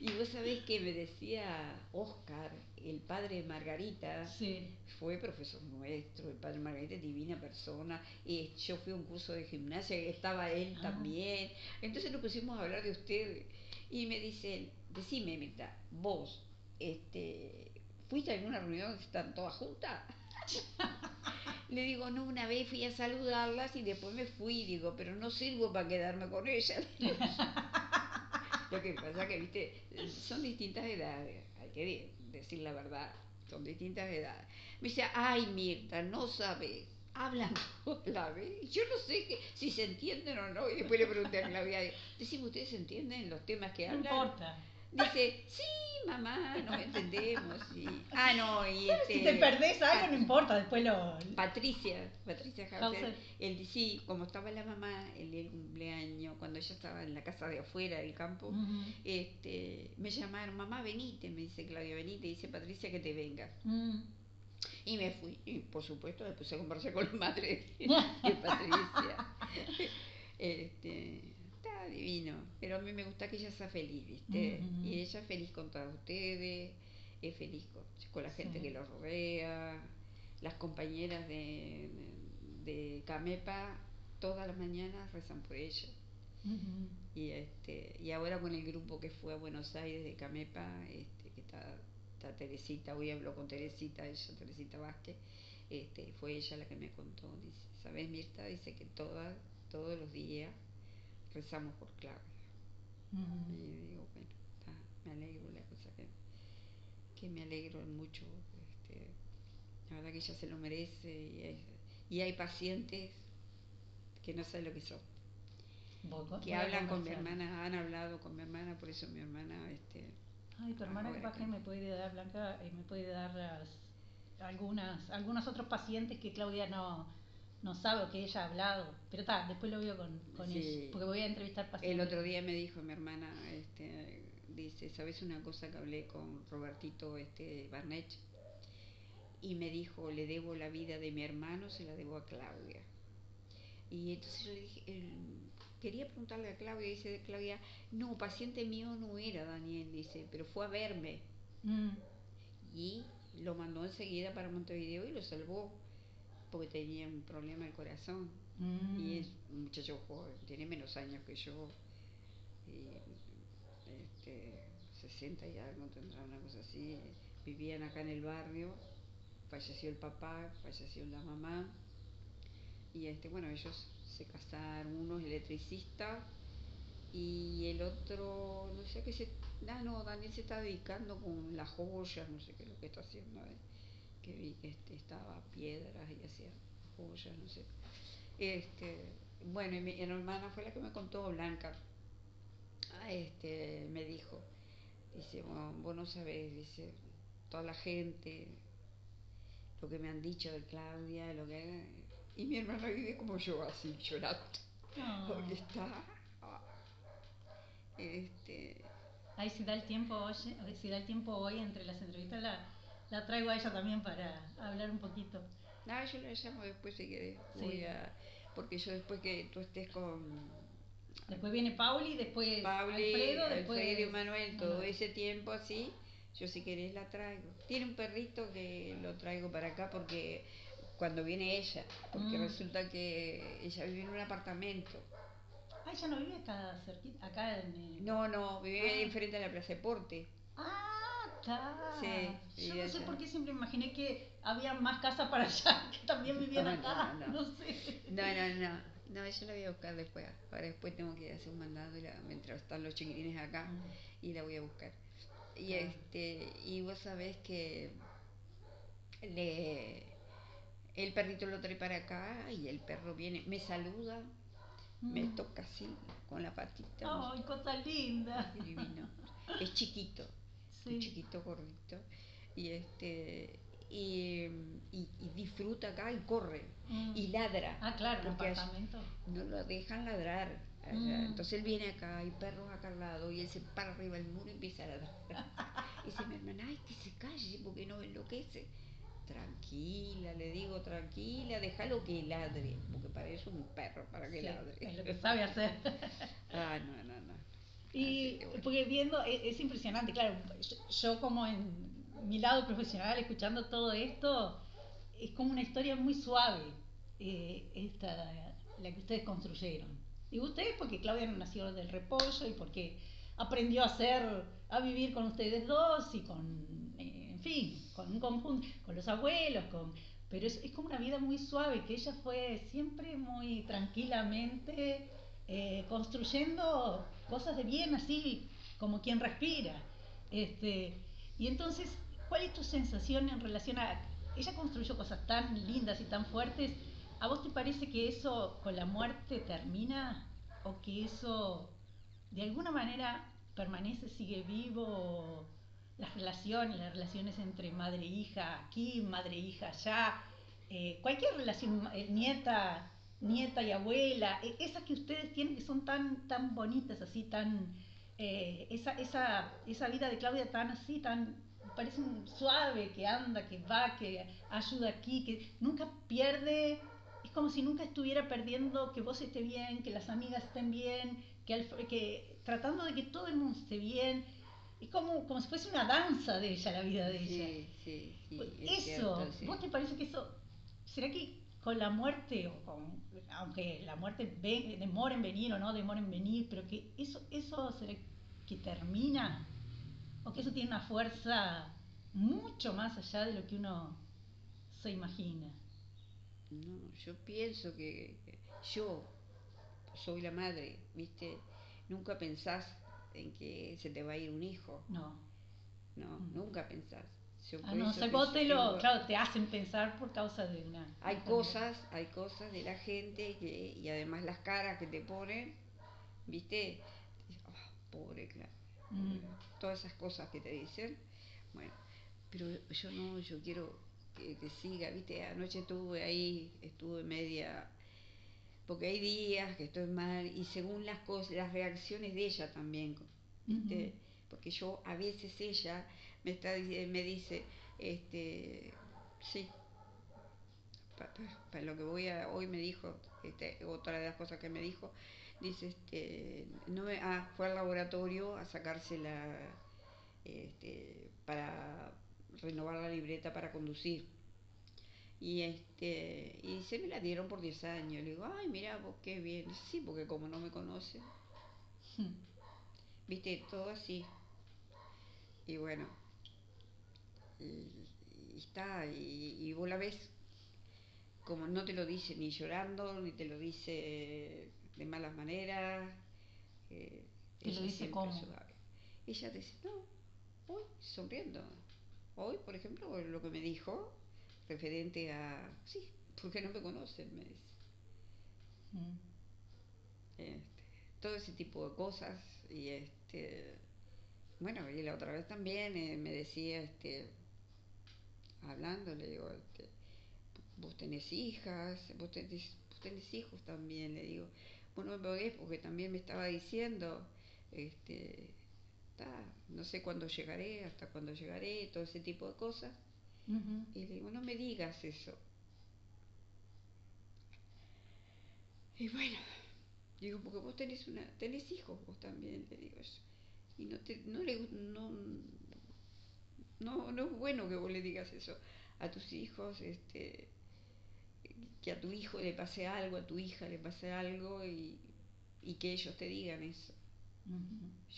Y vos sabés que me decía Oscar, el padre de Margarita, Sí. fue profesor nuestro, el padre Margarita, divina persona. Y yo fui a un curso de gimnasia estaba él Ah. también. Entonces nos pusimos a hablar de usted. Y me dice decime, Mirta, vos, este, ¿fuiste a alguna reunión que están todas juntas? Le digo, no, una vez fui a saludarlas y después me fui, digo, pero no sirvo para quedarme con ellas. Lo que pasa que, viste, son distintas edades, hay que de- decir la verdad, son distintas edades. Me dice, ay Mirta, no sabes, hablan la vez. Yo no sé que, si se entienden o no. Y después le pregunté a Claudia, decime, ¿ustedes entienden los temas que No hablan? importa. Dice, sí, mamá, nos entendemos. Y, ah, no, y este, si te perdés algo, no importa, después lo. Patricia, Patricia Hauser, él sí, como estaba la mamá el día del cumpleaños, cuando ella estaba en la casa de afuera del campo, este, me llamaron, mamá, venite, me dice Claudia, venite, dice Patricia que te venga. Mm. Y me fui, y por supuesto me puse a conversar con la madre de Patricia. Este, está divino, pero a mí me gusta que ella sea feliz, ¿viste? Y ella es feliz con todos ustedes, es feliz con, con la gente Sí. que los rodea, las compañeras de, de, Camepa, todas las mañanas rezan por ella. Y este y ahora con el grupo que fue a Buenos Aires de Camepa, este, que está, está Teresita, hoy hablo con Teresita, ella, Teresita Vázquez, este, fue ella la que me contó, dice, ¿sabes Mirta? Dice que todas, todos los días rezamos por Claudia. Y digo, bueno, está, me alegro, la cosa que, que me alegro mucho, este, la verdad que ella se lo merece y hay, y hay pacientes que no saben lo que son. Que hablan con mi hermana, han hablado con mi hermana, por eso mi hermana, este, Ay, tu hermana capaz que- me puede dar, Blanca, eh, me puede dar las, algunas, algunos otros pacientes que Claudia no, no sabe o que ella ha hablado. Pero está, después lo veo con, con Sí. ella, porque voy a entrevistar pacientes. el otro día me dijo mi hermana, este, dice, ¿sabes una cosa que hablé con Robertito este, Barnech? Y me dijo, le debo la vida de mi hermano, se la debo a Claudia. Y entonces yo le dije, quería preguntarle a Claudia, dice Claudia, no, paciente mío no era Daniel, dice, pero fue a verme. Mm, y lo mandó enseguida para Montevideo y lo salvó porque tenía un problema del corazón mm. y es un muchacho joven, tiene menos años que yo y este, 60 y algo tendrá una cosa así, vivían acá en el barrio, falleció el papá, falleció la mamá y este bueno ellos se casaron, uno es electricista y el otro, no sé qué se. Ah, no, Daniel se está dedicando con las joyas, no sé qué es lo que está haciendo. eh, Que vi que estaba piedras y hacía joyas, no sé. Este, bueno, y mi hermana fue la que me contó, Blanca. Ah, Este, me dijo, dice, "Bueno, vos no sabés, dice, toda la gente, lo que me han dicho de Claudia, lo que. Y mi hermana vive como yo, así, llorando. No. Porque está. ah, Este. Ay, si da el tiempo hoy, si da el tiempo hoy entre las entrevistas la, la traigo a ella también para hablar un poquito. Nada, yo la llamo después si querés. Sí. Voy a. Porque yo después que tú estés con. Después viene Pauli, después Pauli, Alfredo, después Alfredo y Manuel, todo Manuel. ese tiempo así, yo si querés la traigo. Tiene un perrito que lo traigo para acá porque cuando viene ella, porque Mm. resulta que ella vive en un apartamento. Ah, ella no vive acá cerquita, acá en el... No, no, vive Ah. enfrente de la Plaza Deporte. Ah, Sí, Yo no sé por qué siempre imaginé que había más casas para allá que también vivían No, acá. no, No, no. sé. No, no, no. No, yo la voy a buscar después. Ahora después tengo que hacer un mandado y la- mientras están los chiquilines acá Mm. y la voy a buscar. Y este, y vos sabés que le el perrito lo trae para acá y el perro viene, me saluda, me Mm. toca así con la patita. Ay, cosa linda. Divino. Es chiquito, Sí. chiquito gordito. Y este y, y- y disfruta acá y corre Mm. y ladra. Ah, claro, porque no lo dejan ladrar. Mm. Entonces él viene acá, hay perros acá al lado, y él se para arriba del muro y empieza a ladrar. y dice mi hermana, ay, que se calle porque no enloquece. Tranquila, le digo, tranquila, déjalo que ladre, porque para eso es un perro, para que Sí, ladre. es lo que sabe hacer. ah, no, no, no. Y porque viendo, e, es, impresionante, claro, yo, como en mi lado profesional, escuchando todo esto, es como una historia muy suave, eh, esta, la que ustedes construyeron. Y ustedes porque Claudia no nació del repollo y porque aprendió a hacer, a vivir con ustedes dos y con, eh, en fin, con un conjunto, con los abuelos, con pero es, es, como una vida muy suave, que ella fue siempre muy tranquilamente eh, construyendo cosas de bien, así como quien respira. Este, y entonces, ¿cuál es tu sensación en relación a... Ella construyó cosas tan lindas y tan fuertes. ¿A vos te parece que eso con la muerte termina? ¿O que eso de alguna manera permanece, sigue vivo? las relaciones, las relaciones entre madre e hija aquí, madre e hija allá, eh, cualquier relación, eh, nieta, nieta y abuela, eh, esas que ustedes tienen que son tan, tan bonitas, así, tan, esa, esa, esa vida de Claudia tan así, tan, parece un suave, que anda, que va, que ayuda aquí, que nunca pierde, es como si nunca estuviera perdiendo que vos estés bien, que las amigas estén bien, que, que tratando de que todo el mundo esté bien, es como, como si fuese una danza de ella, la vida de ella. Sí, sí, sí. Pues eso, ¿vos te parece que eso, será que con la muerte, o con, aunque la muerte demora en venir o no demora en venir, pero que eso, eso será que termina, o que eso tiene una fuerza mucho más allá de lo que uno se imagina? No, yo pienso que yo soy la madre, ¿viste? Nunca pensás en que se te va a ir un hijo. No. No, mm. nunca pensás. Ah, no, o te lo, claro, te hacen pensar por causa de una... Hay cosas, hay cosas de la gente que, y además las caras que te ponen, ¿viste? Oh, pobre, claro. Mm. Todas esas cosas que te dicen. Bueno, pero yo no, yo quiero que, que siga, ¿viste? Anoche estuve ahí, estuve media porque hay días que estoy mal y según las cosas, las reacciones de ella también, porque yo a veces ella me está me dice, este, sí, para lo que voy a, hoy me dijo, este, otra de las cosas que me dijo, dice, este, no me, ah, fue al laboratorio a sacarse la, este, para renovar la libreta para conducir y este y se me la dieron por 10 años. Le digo, ay, mira vos qué bien. Sí, porque como no me conoce. Hmm. Viste, todo así. Y bueno, está, y, vos la ves como no te lo dice ni llorando, ni te lo dice de malas maneras. Eh, ¿Te lo dice cómo? Ella dice, no, hoy sonriendo. Hoy, por ejemplo, lo que me dijo, referente a, sí, porque no me conocen, me dice. Mm. Este, todo ese tipo de cosas y este bueno y la otra vez también eh, me decía este hablando le digo este, vos tenés hijas vos tenés, vos tenés hijos también le digo bueno me podés porque también me estaba diciendo este no sé cuándo llegaré hasta cuándo llegaré todo ese tipo de cosas y le digo, no me digas eso. Y bueno, digo, porque vos tenés una, tenés hijos vos también, le digo yo. Y no te, no le no, no, no es bueno que vos le digas eso a tus hijos, este que a tu hijo le pase algo, a tu hija le pase algo y, y que ellos te digan eso.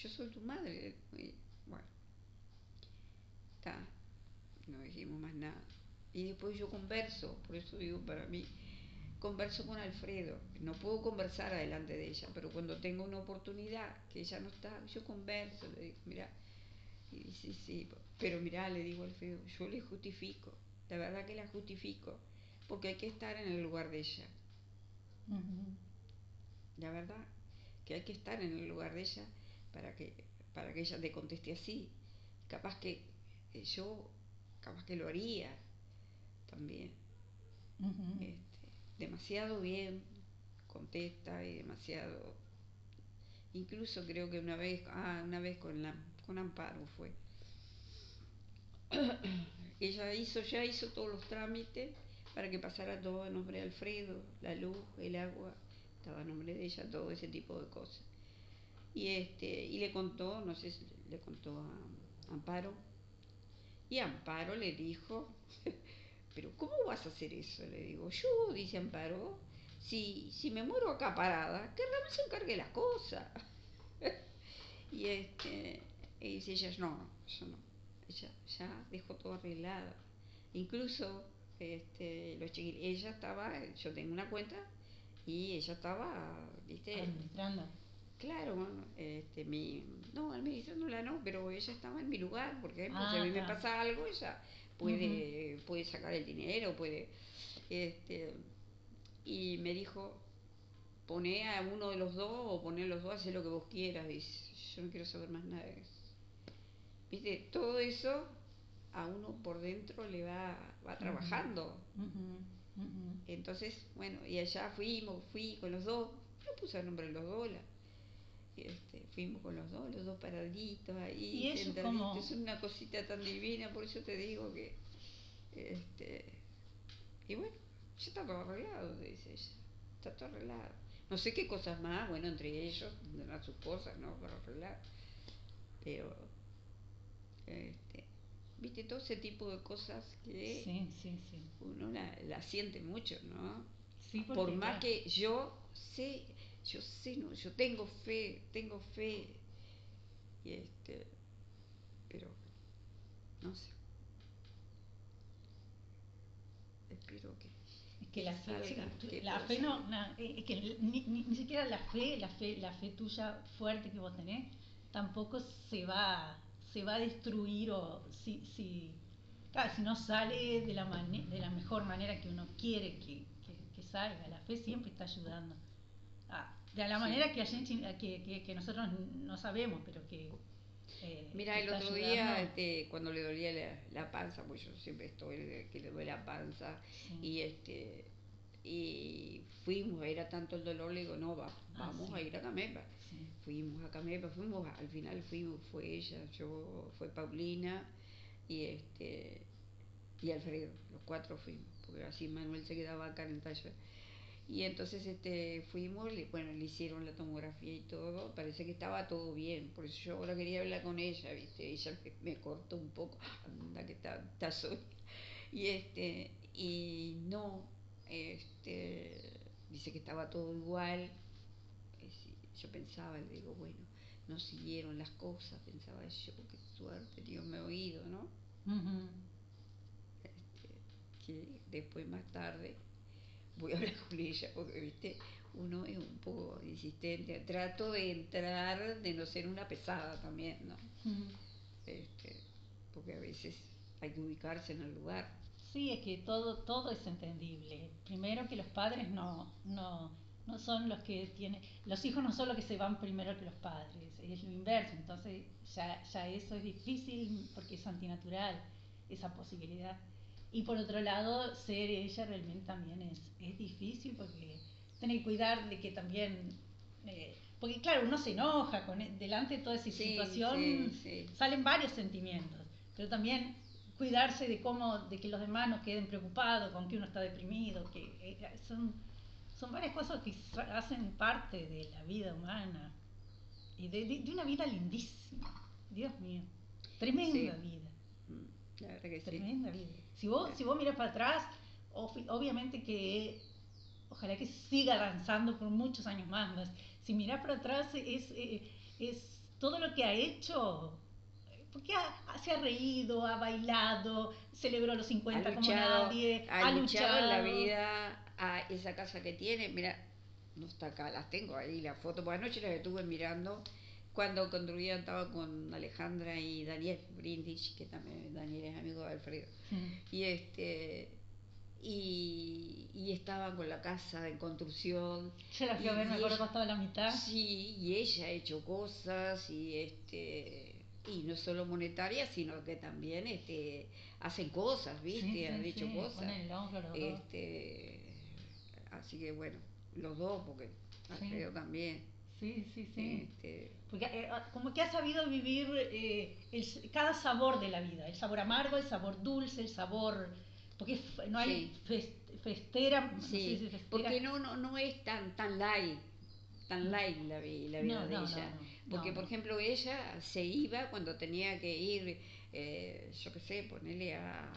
Yo soy tu madre. Y, bueno, está no dijimos más nada. Y después yo converso, por eso digo para mí, converso con Alfredo. No puedo conversar adelante de ella, pero cuando tengo una oportunidad que ella no está, yo converso, le digo, mira, y dice, sí, pero mira, le digo a Alfredo, yo le justifico, la verdad que la justifico, porque hay que estar en el lugar de ella. La verdad que hay que estar en el lugar de ella para que, para que ella te conteste así. Capaz que yo capaz que lo haría también. este, demasiado bien contesta y demasiado incluso creo que una vez ah, una vez con la con Amparo fue ella hizo ya hizo todos los trámites para que pasara todo a nombre de Alfredo la luz el agua estaba a nombre de ella todo ese tipo de cosas Y, este, y le contó, no sé si le contó a Amparo, y Amparo le dijo, pero ¿cómo vas a hacer eso? Le digo, yo, dice Amparo, si, si me muero acá parada, que Ramón se encargue las cosas. y este, y dice ella, no, yo no. Ella ya dejó todo arreglado. Incluso este, los chiquillos, ella estaba, yo tengo una cuenta y ella estaba, viste, administrando. Claro, este, mi, no, administrándola no, pero ella estaba en mi lugar, porque si a mí me Ah, pasa algo, ella puede, puede sacar el dinero, puede, este, y me dijo, poné a uno de los dos o poné a los dos, haz lo que vos quieras, dice, yo no quiero saber más nada de eso. Viste, todo eso a uno por dentro le va, va trabajando. Entonces, bueno, y allá fuimos, fui con los dos, yo puse el nombre de los dos, la- este, fuimos con los dos, los dos paraditos ahí, ¿Y eso cómo? es una cosita tan divina, por eso te digo que, este, y bueno, ya está todo arreglado, dice ella, está todo arreglado. No sé qué cosas más, bueno, entre ellos tendrán sus cosas, ¿no? Para arreglar, pero, este, viste, todo ese tipo de cosas que Sí, sí, sí. uno la, la siente mucho, ¿no? Sí, Por más claro, que yo sé, yo sé, no, yo tengo fe, tengo fe, y este, pero no sé. Espero que Es que la fe, que la fe no, na- eh, es que ni, ni, ni siquiera la fe, la fe, la fe tuya fuerte que vos tenés, tampoco se va, se va a destruir o si, si, claro, si no sale de la de la mejor manera que uno quiere que, que, que salga. La fe siempre está ayudando. Ah, de la Sí. manera que, a gente- que, que, nosotros no sabemos, pero que eh, Mira, el otro día, este, cuando le dolía la, la panza, pues yo siempre estoy que le duele la panza, Sí. y este, y fuimos, era tanto el dolor, le digo, no, va, Ah, vamos sí. a ir a Camepa. Sí. Fuimos a Camepa, fuimos, al final fuimos, fue ella, yo, fue Paulina y este y Alfredo, los cuatro fuimos, porque así Manuel se quedaba acá en el taller. Y entonces este fuimos, le- bueno, le hicieron la tomografía y todo, parece que estaba todo bien, por eso yo ahora quería hablar con ella, viste, ella me, me cortó un poco, anda que está, está sola. Y este, y no, este, dice que estaba todo igual, yo pensaba, le digo, bueno, no siguieron las cosas, pensaba yo, qué suerte, Dios me ha oído, ¿no? Este, que después más tarde voy a hablar con ella, porque viste, uno es un poco insistente, trato de entrar, de no ser una pesada también, ¿no? Este, porque a veces hay que ubicarse en el lugar. Sí, es que todo, todo es entendible. Primero que los padres no, no, no son los que tienen, los hijos no son los que se van primero que los padres, es lo inverso. Entonces ya, ya eso es difícil porque es antinatural esa posibilidad. Y por otro lado, ser ella realmente también es, es difícil porque tiene que cuidar de que también, eh, porque claro, uno se enoja con, delante de toda esa Sí, situación, sí, sí. salen varios sentimientos, pero también cuidarse de cómo, de que los demás no queden preocupados, con que uno está deprimido, que eh, son, son varias cosas que hacen parte de la vida humana y de, de- de una vida lindísima, Dios mío, tremenda Sí. vida, Mm, La verdad que sí. tremenda vida. Si vos, si vos miras para atrás, ob- obviamente que ojalá que siga avanzando por muchos años más, si mirás para atrás es, eh, es todo lo que ha hecho porque ha- ha- se ha reído, ha bailado, celebró los 50 ha como luchado, nadie, ha luchado en la vida a esa casa que tiene, mira, no está acá, las tengo ahí, la foto, por anoche las estuve mirando cuando construían, estaba con Alejandra y Daniel Brindis, que también Daniel es amigo de Alfredo, Mm. y este y, y estaban con la casa en construcción. Yo la fui a ver, me acuerdo que estaba la mitad. Sí, y ella ha hecho cosas y este y no solo monetarias, sino que también este hacen cosas, ¿viste? Sí, sí, Han hecho sí, cosas. los. Este, así que bueno, los dos, porque Alfredo también. Sí, sí, sí. Este, Porque eh, como que ha sabido vivir eh, el cada sabor de la vida, el sabor amargo, el sabor dulce, el sabor... Porque no hay Sí. fes- festera, no sé sí, si festera. porque no, no, no es tan, tan light, tan light la, la vida No, de no, ella. Porque, No, por ejemplo, ella se iba cuando tenía que ir, eh, yo qué sé, ponerle a,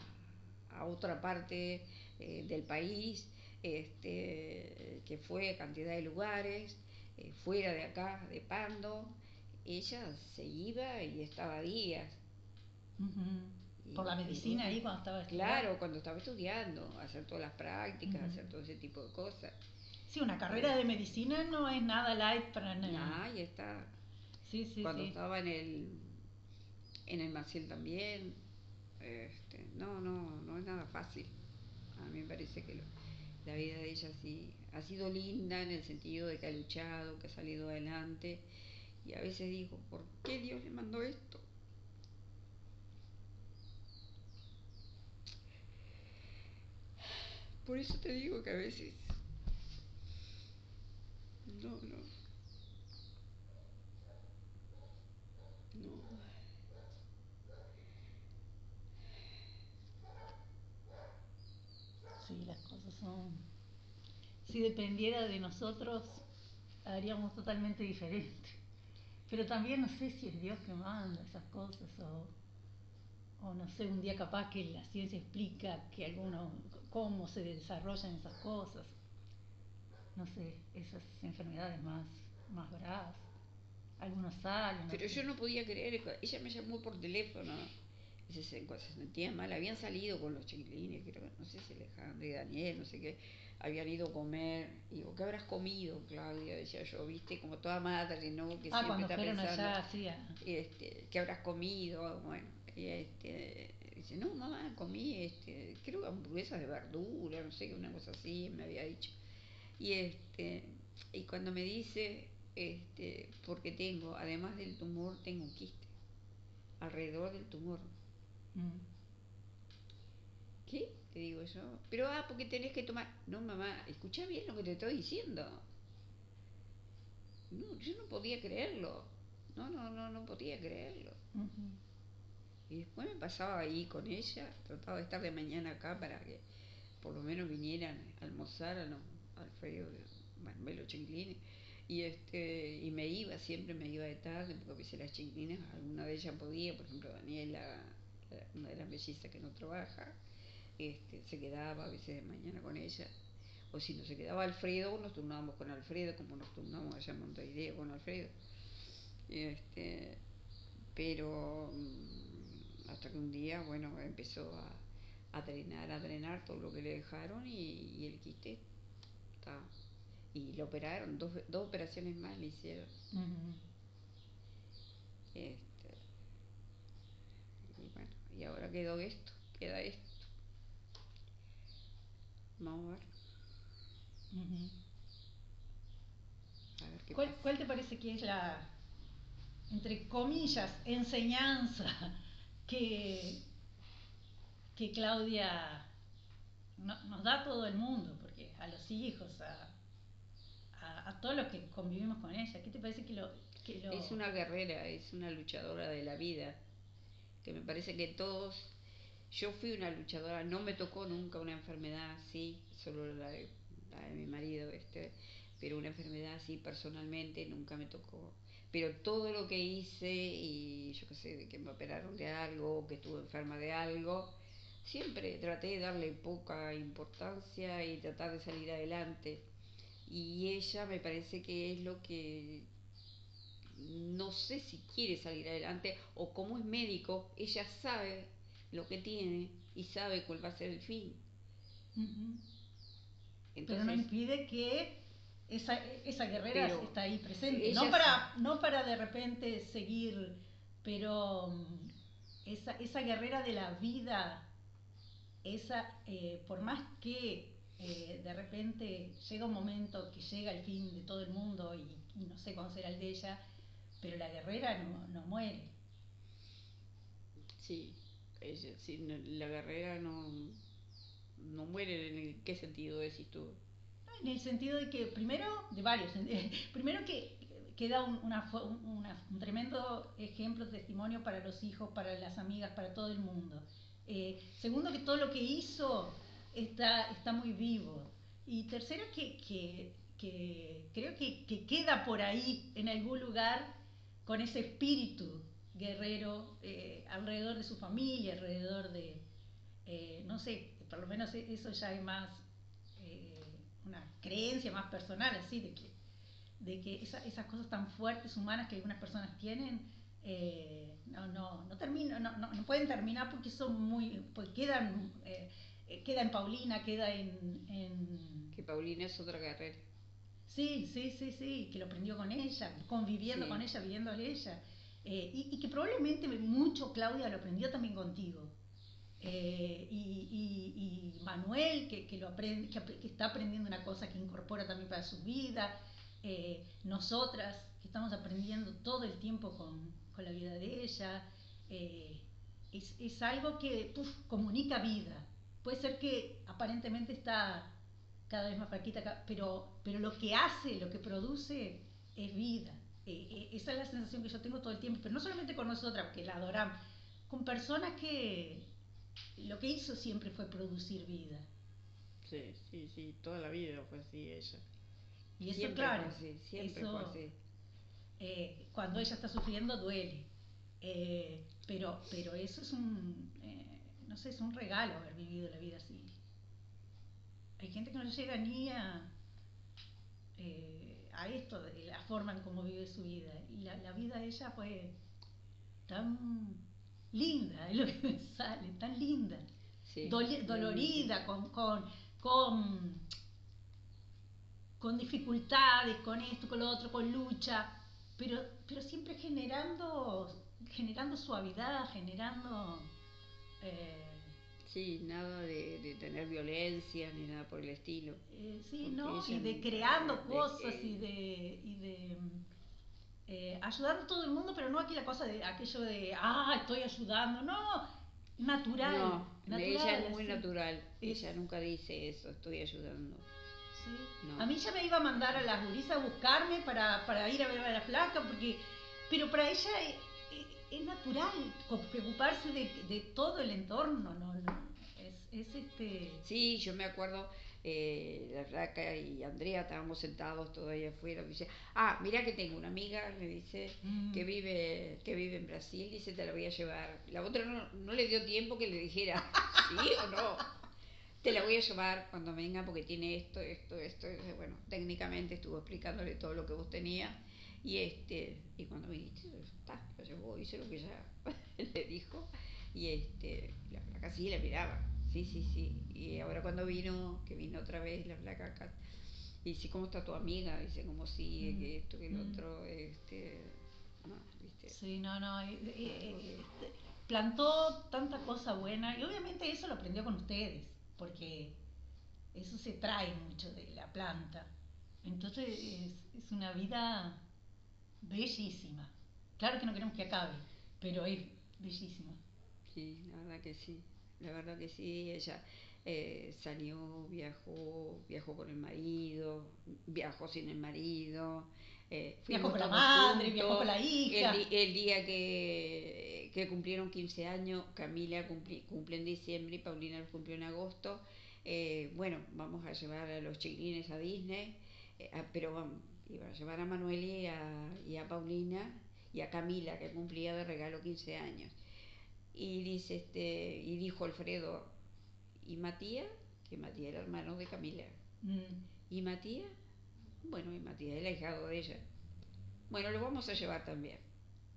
a otra parte eh, del país, este, que fue cantidad de lugares, eh, fuera de acá, de Pando. Ella se iba y estaba días. Por la medicina ahí cuando estaba estudiando. Claro, cuando estaba estudiando, hacer todas las prácticas, hacer todo ese tipo de cosas. Sí, una carrera de medicina no es nada light para nadie. Ah, ahí está. Sí, sí, Cuando sí. estaba en el en el Maciel también. Este, no, no, no es nada fácil. A mí me parece que lo- la vida de ella sí ha sido linda en el sentido de que ha luchado, que ha salido adelante. Y a veces digo, ¿por qué Dios le mandó esto? Por eso te digo que a veces no, no. No. Sí, las cosas son... Si dependiera de nosotros, haríamos totalmente diferente. Pero también no sé si es Dios que manda esas cosas o, o no sé, un día capaz que la ciencia explica que alguno, cómo se desarrollan esas cosas. No sé, esas enfermedades más, más bravas. Algunos salen. Pero yo no podía creer, ella me llamó por teléfono, se, se sentía mal, habían salido con los chiquilines, creo no sé si Alejandro y Daniel, no sé qué, habían ido a comer, y digo, ¿qué habrás comido, Claudia? Decía yo, viste, como toda madre, ¿no? Que Ah, siempre está pensando, allá, sí. a- este, ¿qué habrás comido? Bueno, y este, dice, no, mamá, comí, este, creo que hamburguesas de verdura, no sé, una cosa así, me había dicho. Y este, y cuando me dice, este, porque tengo, además del tumor, tengo un quiste alrededor del tumor. Mm. ¿Qué? Te digo yo. Pero, ah, porque tenés que tomar. No, mamá, escucha bien lo que te estoy diciendo. No, yo no podía creerlo. No, no, no, no podía creerlo. Y después me pasaba ahí con ella, trataba de estar de mañana acá para que por lo menos vinieran a almorzar a los Alfredo, Manuel, los chiquilines. Y, este, y me iba, siempre me iba de tarde, porque veces las chiquilinas, alguna de ellas podía, por ejemplo Daniela, la- una de las que no trabaja, este, se quedaba a veces de mañana con ella. O si no se quedaba Alfredo, nos turnábamos con Alfredo, como nos turnamos allá en Montevideo con Alfredo. Este, pero mm, hasta que un día, bueno, empezó a, a drenar, a drenar todo lo que le dejaron y, y el quiste está. Y lo operaron, dos, dos operaciones más le hicieron. Este, y bueno, y ahora quedó esto, queda esto. Vamos a ver, a ver qué ¿Cuál, pasa. cuál te parece que es la, entre comillas, enseñanza que, que Claudia no- nos da a todo el mundo? Porque a los hijos, a, a, todos los que convivimos con ella, ¿qué te parece que lo... Que. Es una guerrera, es una luchadora de la vida, que me parece que todos, yo fui una luchadora, no me tocó nunca una enfermedad así, solo la de, la de mi marido, este, pero una enfermedad así personalmente nunca me tocó. Pero todo lo que hice, y yo qué sé, que me operaron de algo, que estuve enferma de algo, siempre traté de darle poca importancia y tratar de salir adelante. Y ella me parece que es lo que no sé si quiere salir adelante o como es médico, ella sabe lo que tiene y sabe cuál va a ser el fin. Ujú. Pero Entonces, no impide que esa, esa guerrera está ahí presente. No para, no para de repente seguir, pero mm, esa, esa guerrera de la vida, esa, eh, por más que eh, de repente llega un momento que llega el fin de todo el mundo y, y no sé cuándo será el de ella, pero la guerrera no, no muere. sí, ella, sí, no- la guerrera no, no muere. ¿En qué sentido decís tú? En el sentido de que, primero, de varios, primero que queda un, una, una- un tremendo ejemplo, testimonio para los hijos, para las amigas, para todo el mundo. Eh, segundo, que todo lo que hizo está, está muy vivo. Y tercero, que, que, creo que, que queda por ahí, en algún lugar, con ese espíritu guerrero eh, alrededor de su familia, alrededor de, eh, no sé, por lo menos eso ya es más una creencia más personal, así, de que, de que esas cosas tan fuertes humanas que algunas personas tienen, no, no, no, termino, no, no, no, pueden terminar porque son muy, pues quedan, queda en Paulina, queda en, en... Que Paulina es otra guerrera. Sí, sí, sí, sí, que lo aprendió con ella, conviviendo con ella, viviéndole ella. Eh, y, que probablemente mucho Claudia lo aprendió también contigo. Eh, y, Manuel, que, que lo aprende, que, está aprendiendo una cosa que incorpora también para su vida. Eh, nosotras, que estamos aprendiendo todo el tiempo con, con la vida de ella. Es, es, algo que comunica vida. Puede ser que aparentemente está cada vez más flaquita, pero, pero lo que hace, lo que produce es vida. Eh, eh, esa es la sensación que yo tengo todo el tiempo, pero no solamente con nosotras, que la adoramos, con personas que lo que hizo siempre fue producir vida. Sí, sí, sí, toda la vida fue así ella. Y eso, claro, siempre fue así. Eh, cuando ella está sufriendo duele, pero, pero eso es un, no sé, es un regalo haber vivido la vida así. Hay gente que no llega ni a, eh, a esto, de la forma en cómo vive su vida. Y la, la vida de ella fue tan linda, es lo que me sale, tan linda. dolorida, con, con, con, con, dificultades, con esto, con lo otro, con lucha, pero, pero siempre generando, generando suavidad, generando... Eh, Sí, nada de, tener violencia ni nada por el estilo. Eh, sí, ¿no? Y de creando cosas y de, y de eh, ayudando a todo el mundo, pero no aquí la cosa de aquello de, ah, estoy ayudando, no, natural. No, ella es muy natural, ella nunca dice eso, estoy ayudando. Sí. A mí ya me iba a mandar a la gurisas a buscarme para, para ir a ver a la flaca, porque, pero para ella es natural preocuparse de, de, todo el entorno, ¿no? Es, es este... Sí, yo me acuerdo, eh, la flaca y Andrea estábamos sentados todavía afuera, me dice, ah, mira que tengo una amiga, me dice, mm. que vive que vive en Brasil, dice, te la voy a llevar. La otra no, no le dio tiempo que le dijera sí o no. Te la voy a llevar cuando venga porque tiene esto, esto, esto. Bueno, técnicamente estuvo explicándole todo lo que vos tenías y este, y cuando viniste, está, lo llevó, hice lo que ella le dijo, y este, la placa sí la miraba, sí, sí, sí. Y ahora cuando vino, que vino otra vez la placa acá, y dice, ¿cómo está tu amiga? Dice, ¿cómo sigue? Mm. Que esto, que el mm. otro, este, no, ¿viste? Sí, no, no, este, plantó tanta cosa buena, y obviamente eso lo aprendió con ustedes, porque eso se trae mucho de la planta. Entonces es, es una vida bellísima. Claro que no queremos que acabe, pero es bellísima. Sí, la verdad que sí, la verdad que sí, ella eh, salió, viajó, viajó con el marido, viajó sin el marido. Eh, viajó con la madre, viajó con la hija. El, día que, que, cumplieron 15 años, Camila cumple en diciembre y Paulina los cumplió en agosto. Eh, bueno, vamos a llevar a los chiquilines a Disney, eh, pero vamos iba a llevar a Manuel y a, Paulina y a Camila, que cumplía de regalo 15 años. Y, dice, este, y dijo Alfredo, ¿y Matías? Que Matías era hermano de Camila. Mm. ¿Y Matías? Bueno, y Matías el ahijado de ella. Bueno, lo vamos a llevar también.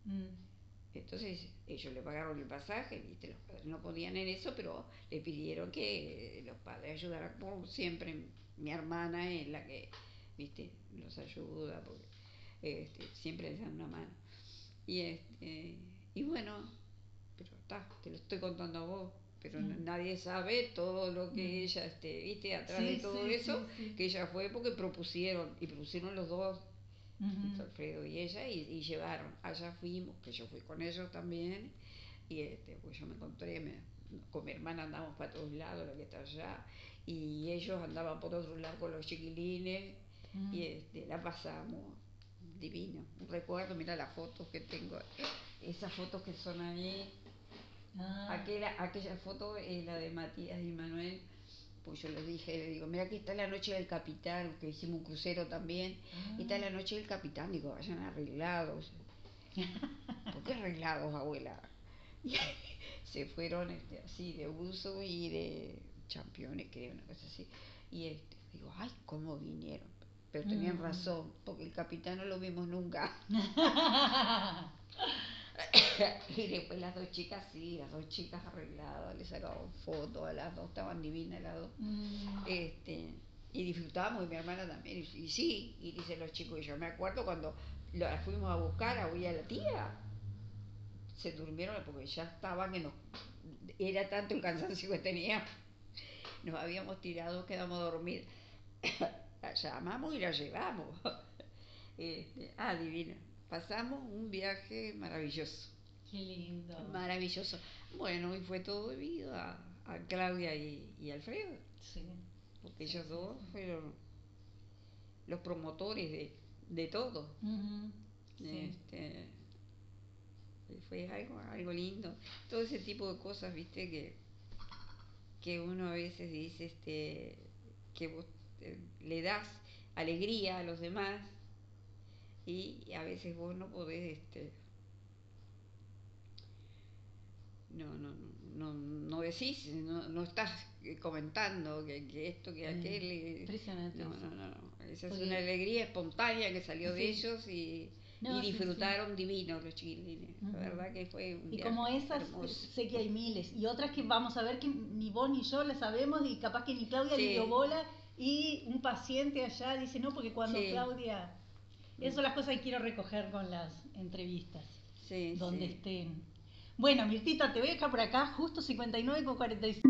Mm. Entonces ellos le pagaron el pasaje, ¿viste? los padres no podían en eso, pero le pidieron que los padres ayudaran, por siempre mi hermana es la que ¿viste? Los ayuda, porque este, siempre les dan una mano. Y, este, y bueno, pero está, te lo estoy contando a vos, pero mm. nadie sabe todo lo que mm. ella, este, viste, atrás de todo eso, que ella fue porque propusieron, y propusieron los dos, Alfredo y ella, y, llevaron, allá fuimos, que yo fui con ellos también, y este, pues yo me encontré, me, con mi hermana andamos para todos lados, la que está allá, y ellos andaban por otro lado con los chiquilines, Mm. Y este, la pasamos divino. Recuerdo, mira las fotos que tengo, esas fotos que son ahí. Ah. Aquella, aquella foto es la de Matías y Manuel. Pues yo les dije, le digo, mira aquí está la noche del capitán, que hicimos un crucero también. Y está ah. la noche del capitán, digo, vayan arreglados. ¿Por qué arreglados, abuela? Y se fueron este, así de uso y de championes, creo, una cosa así. Y este, digo, ay, cómo vinieron. Pero tenían Mm. razón, porque el capitán no lo vimos nunca. y después las dos chicas, sí, las dos chicas arregladas, le sacaban fotos a las dos, estaban divinas las dos. Mm. Este, y disfrutamos, y mi hermana también, y, y sí, y dicen los chicos, y yo me acuerdo cuando las fuimos a buscar a a la tía, se durmieron porque ya estaban, que nos, era tanto el cansancio que teníamos, nos habíamos tirado, quedamos dormidas. La llamamos y la llevamos. Este, ah, divina. Pasamos un viaje maravilloso, Qué lindo. maravilloso. Bueno, y fue todo debido a, a Claudia y, y Alfredo, Sí. porque ellos sí, dos fueron los promotores de, de todo. Ujú. Sí. Este, fue algo, algo lindo. Todo ese tipo de cosas, viste, que, que uno a veces dice este, que vos le das alegría a los demás y a veces vos no podés, este, no, no, no, no decís, no, no estás eh, comentando que, que esto, que Mm, aquel. impresionante No, no, no, no. Esa es una alegría espontánea que salió de Sí. ellos y, No, y sí, disfrutaron divino los chiquilines. La verdad que fue un Y como esas, hermoso. sé que hay miles. Y otras que vamos a ver que ni vos ni yo las sabemos y capaz que ni Claudia Sí. le dio bola. Y un paciente allá dice, no, porque cuando Sí. Claudia... Esas son las cosas que quiero recoger con las entrevistas, Sí, donde sí. estén. Bueno, Mirtita, te voy a dejar por acá, justo 59 con 45.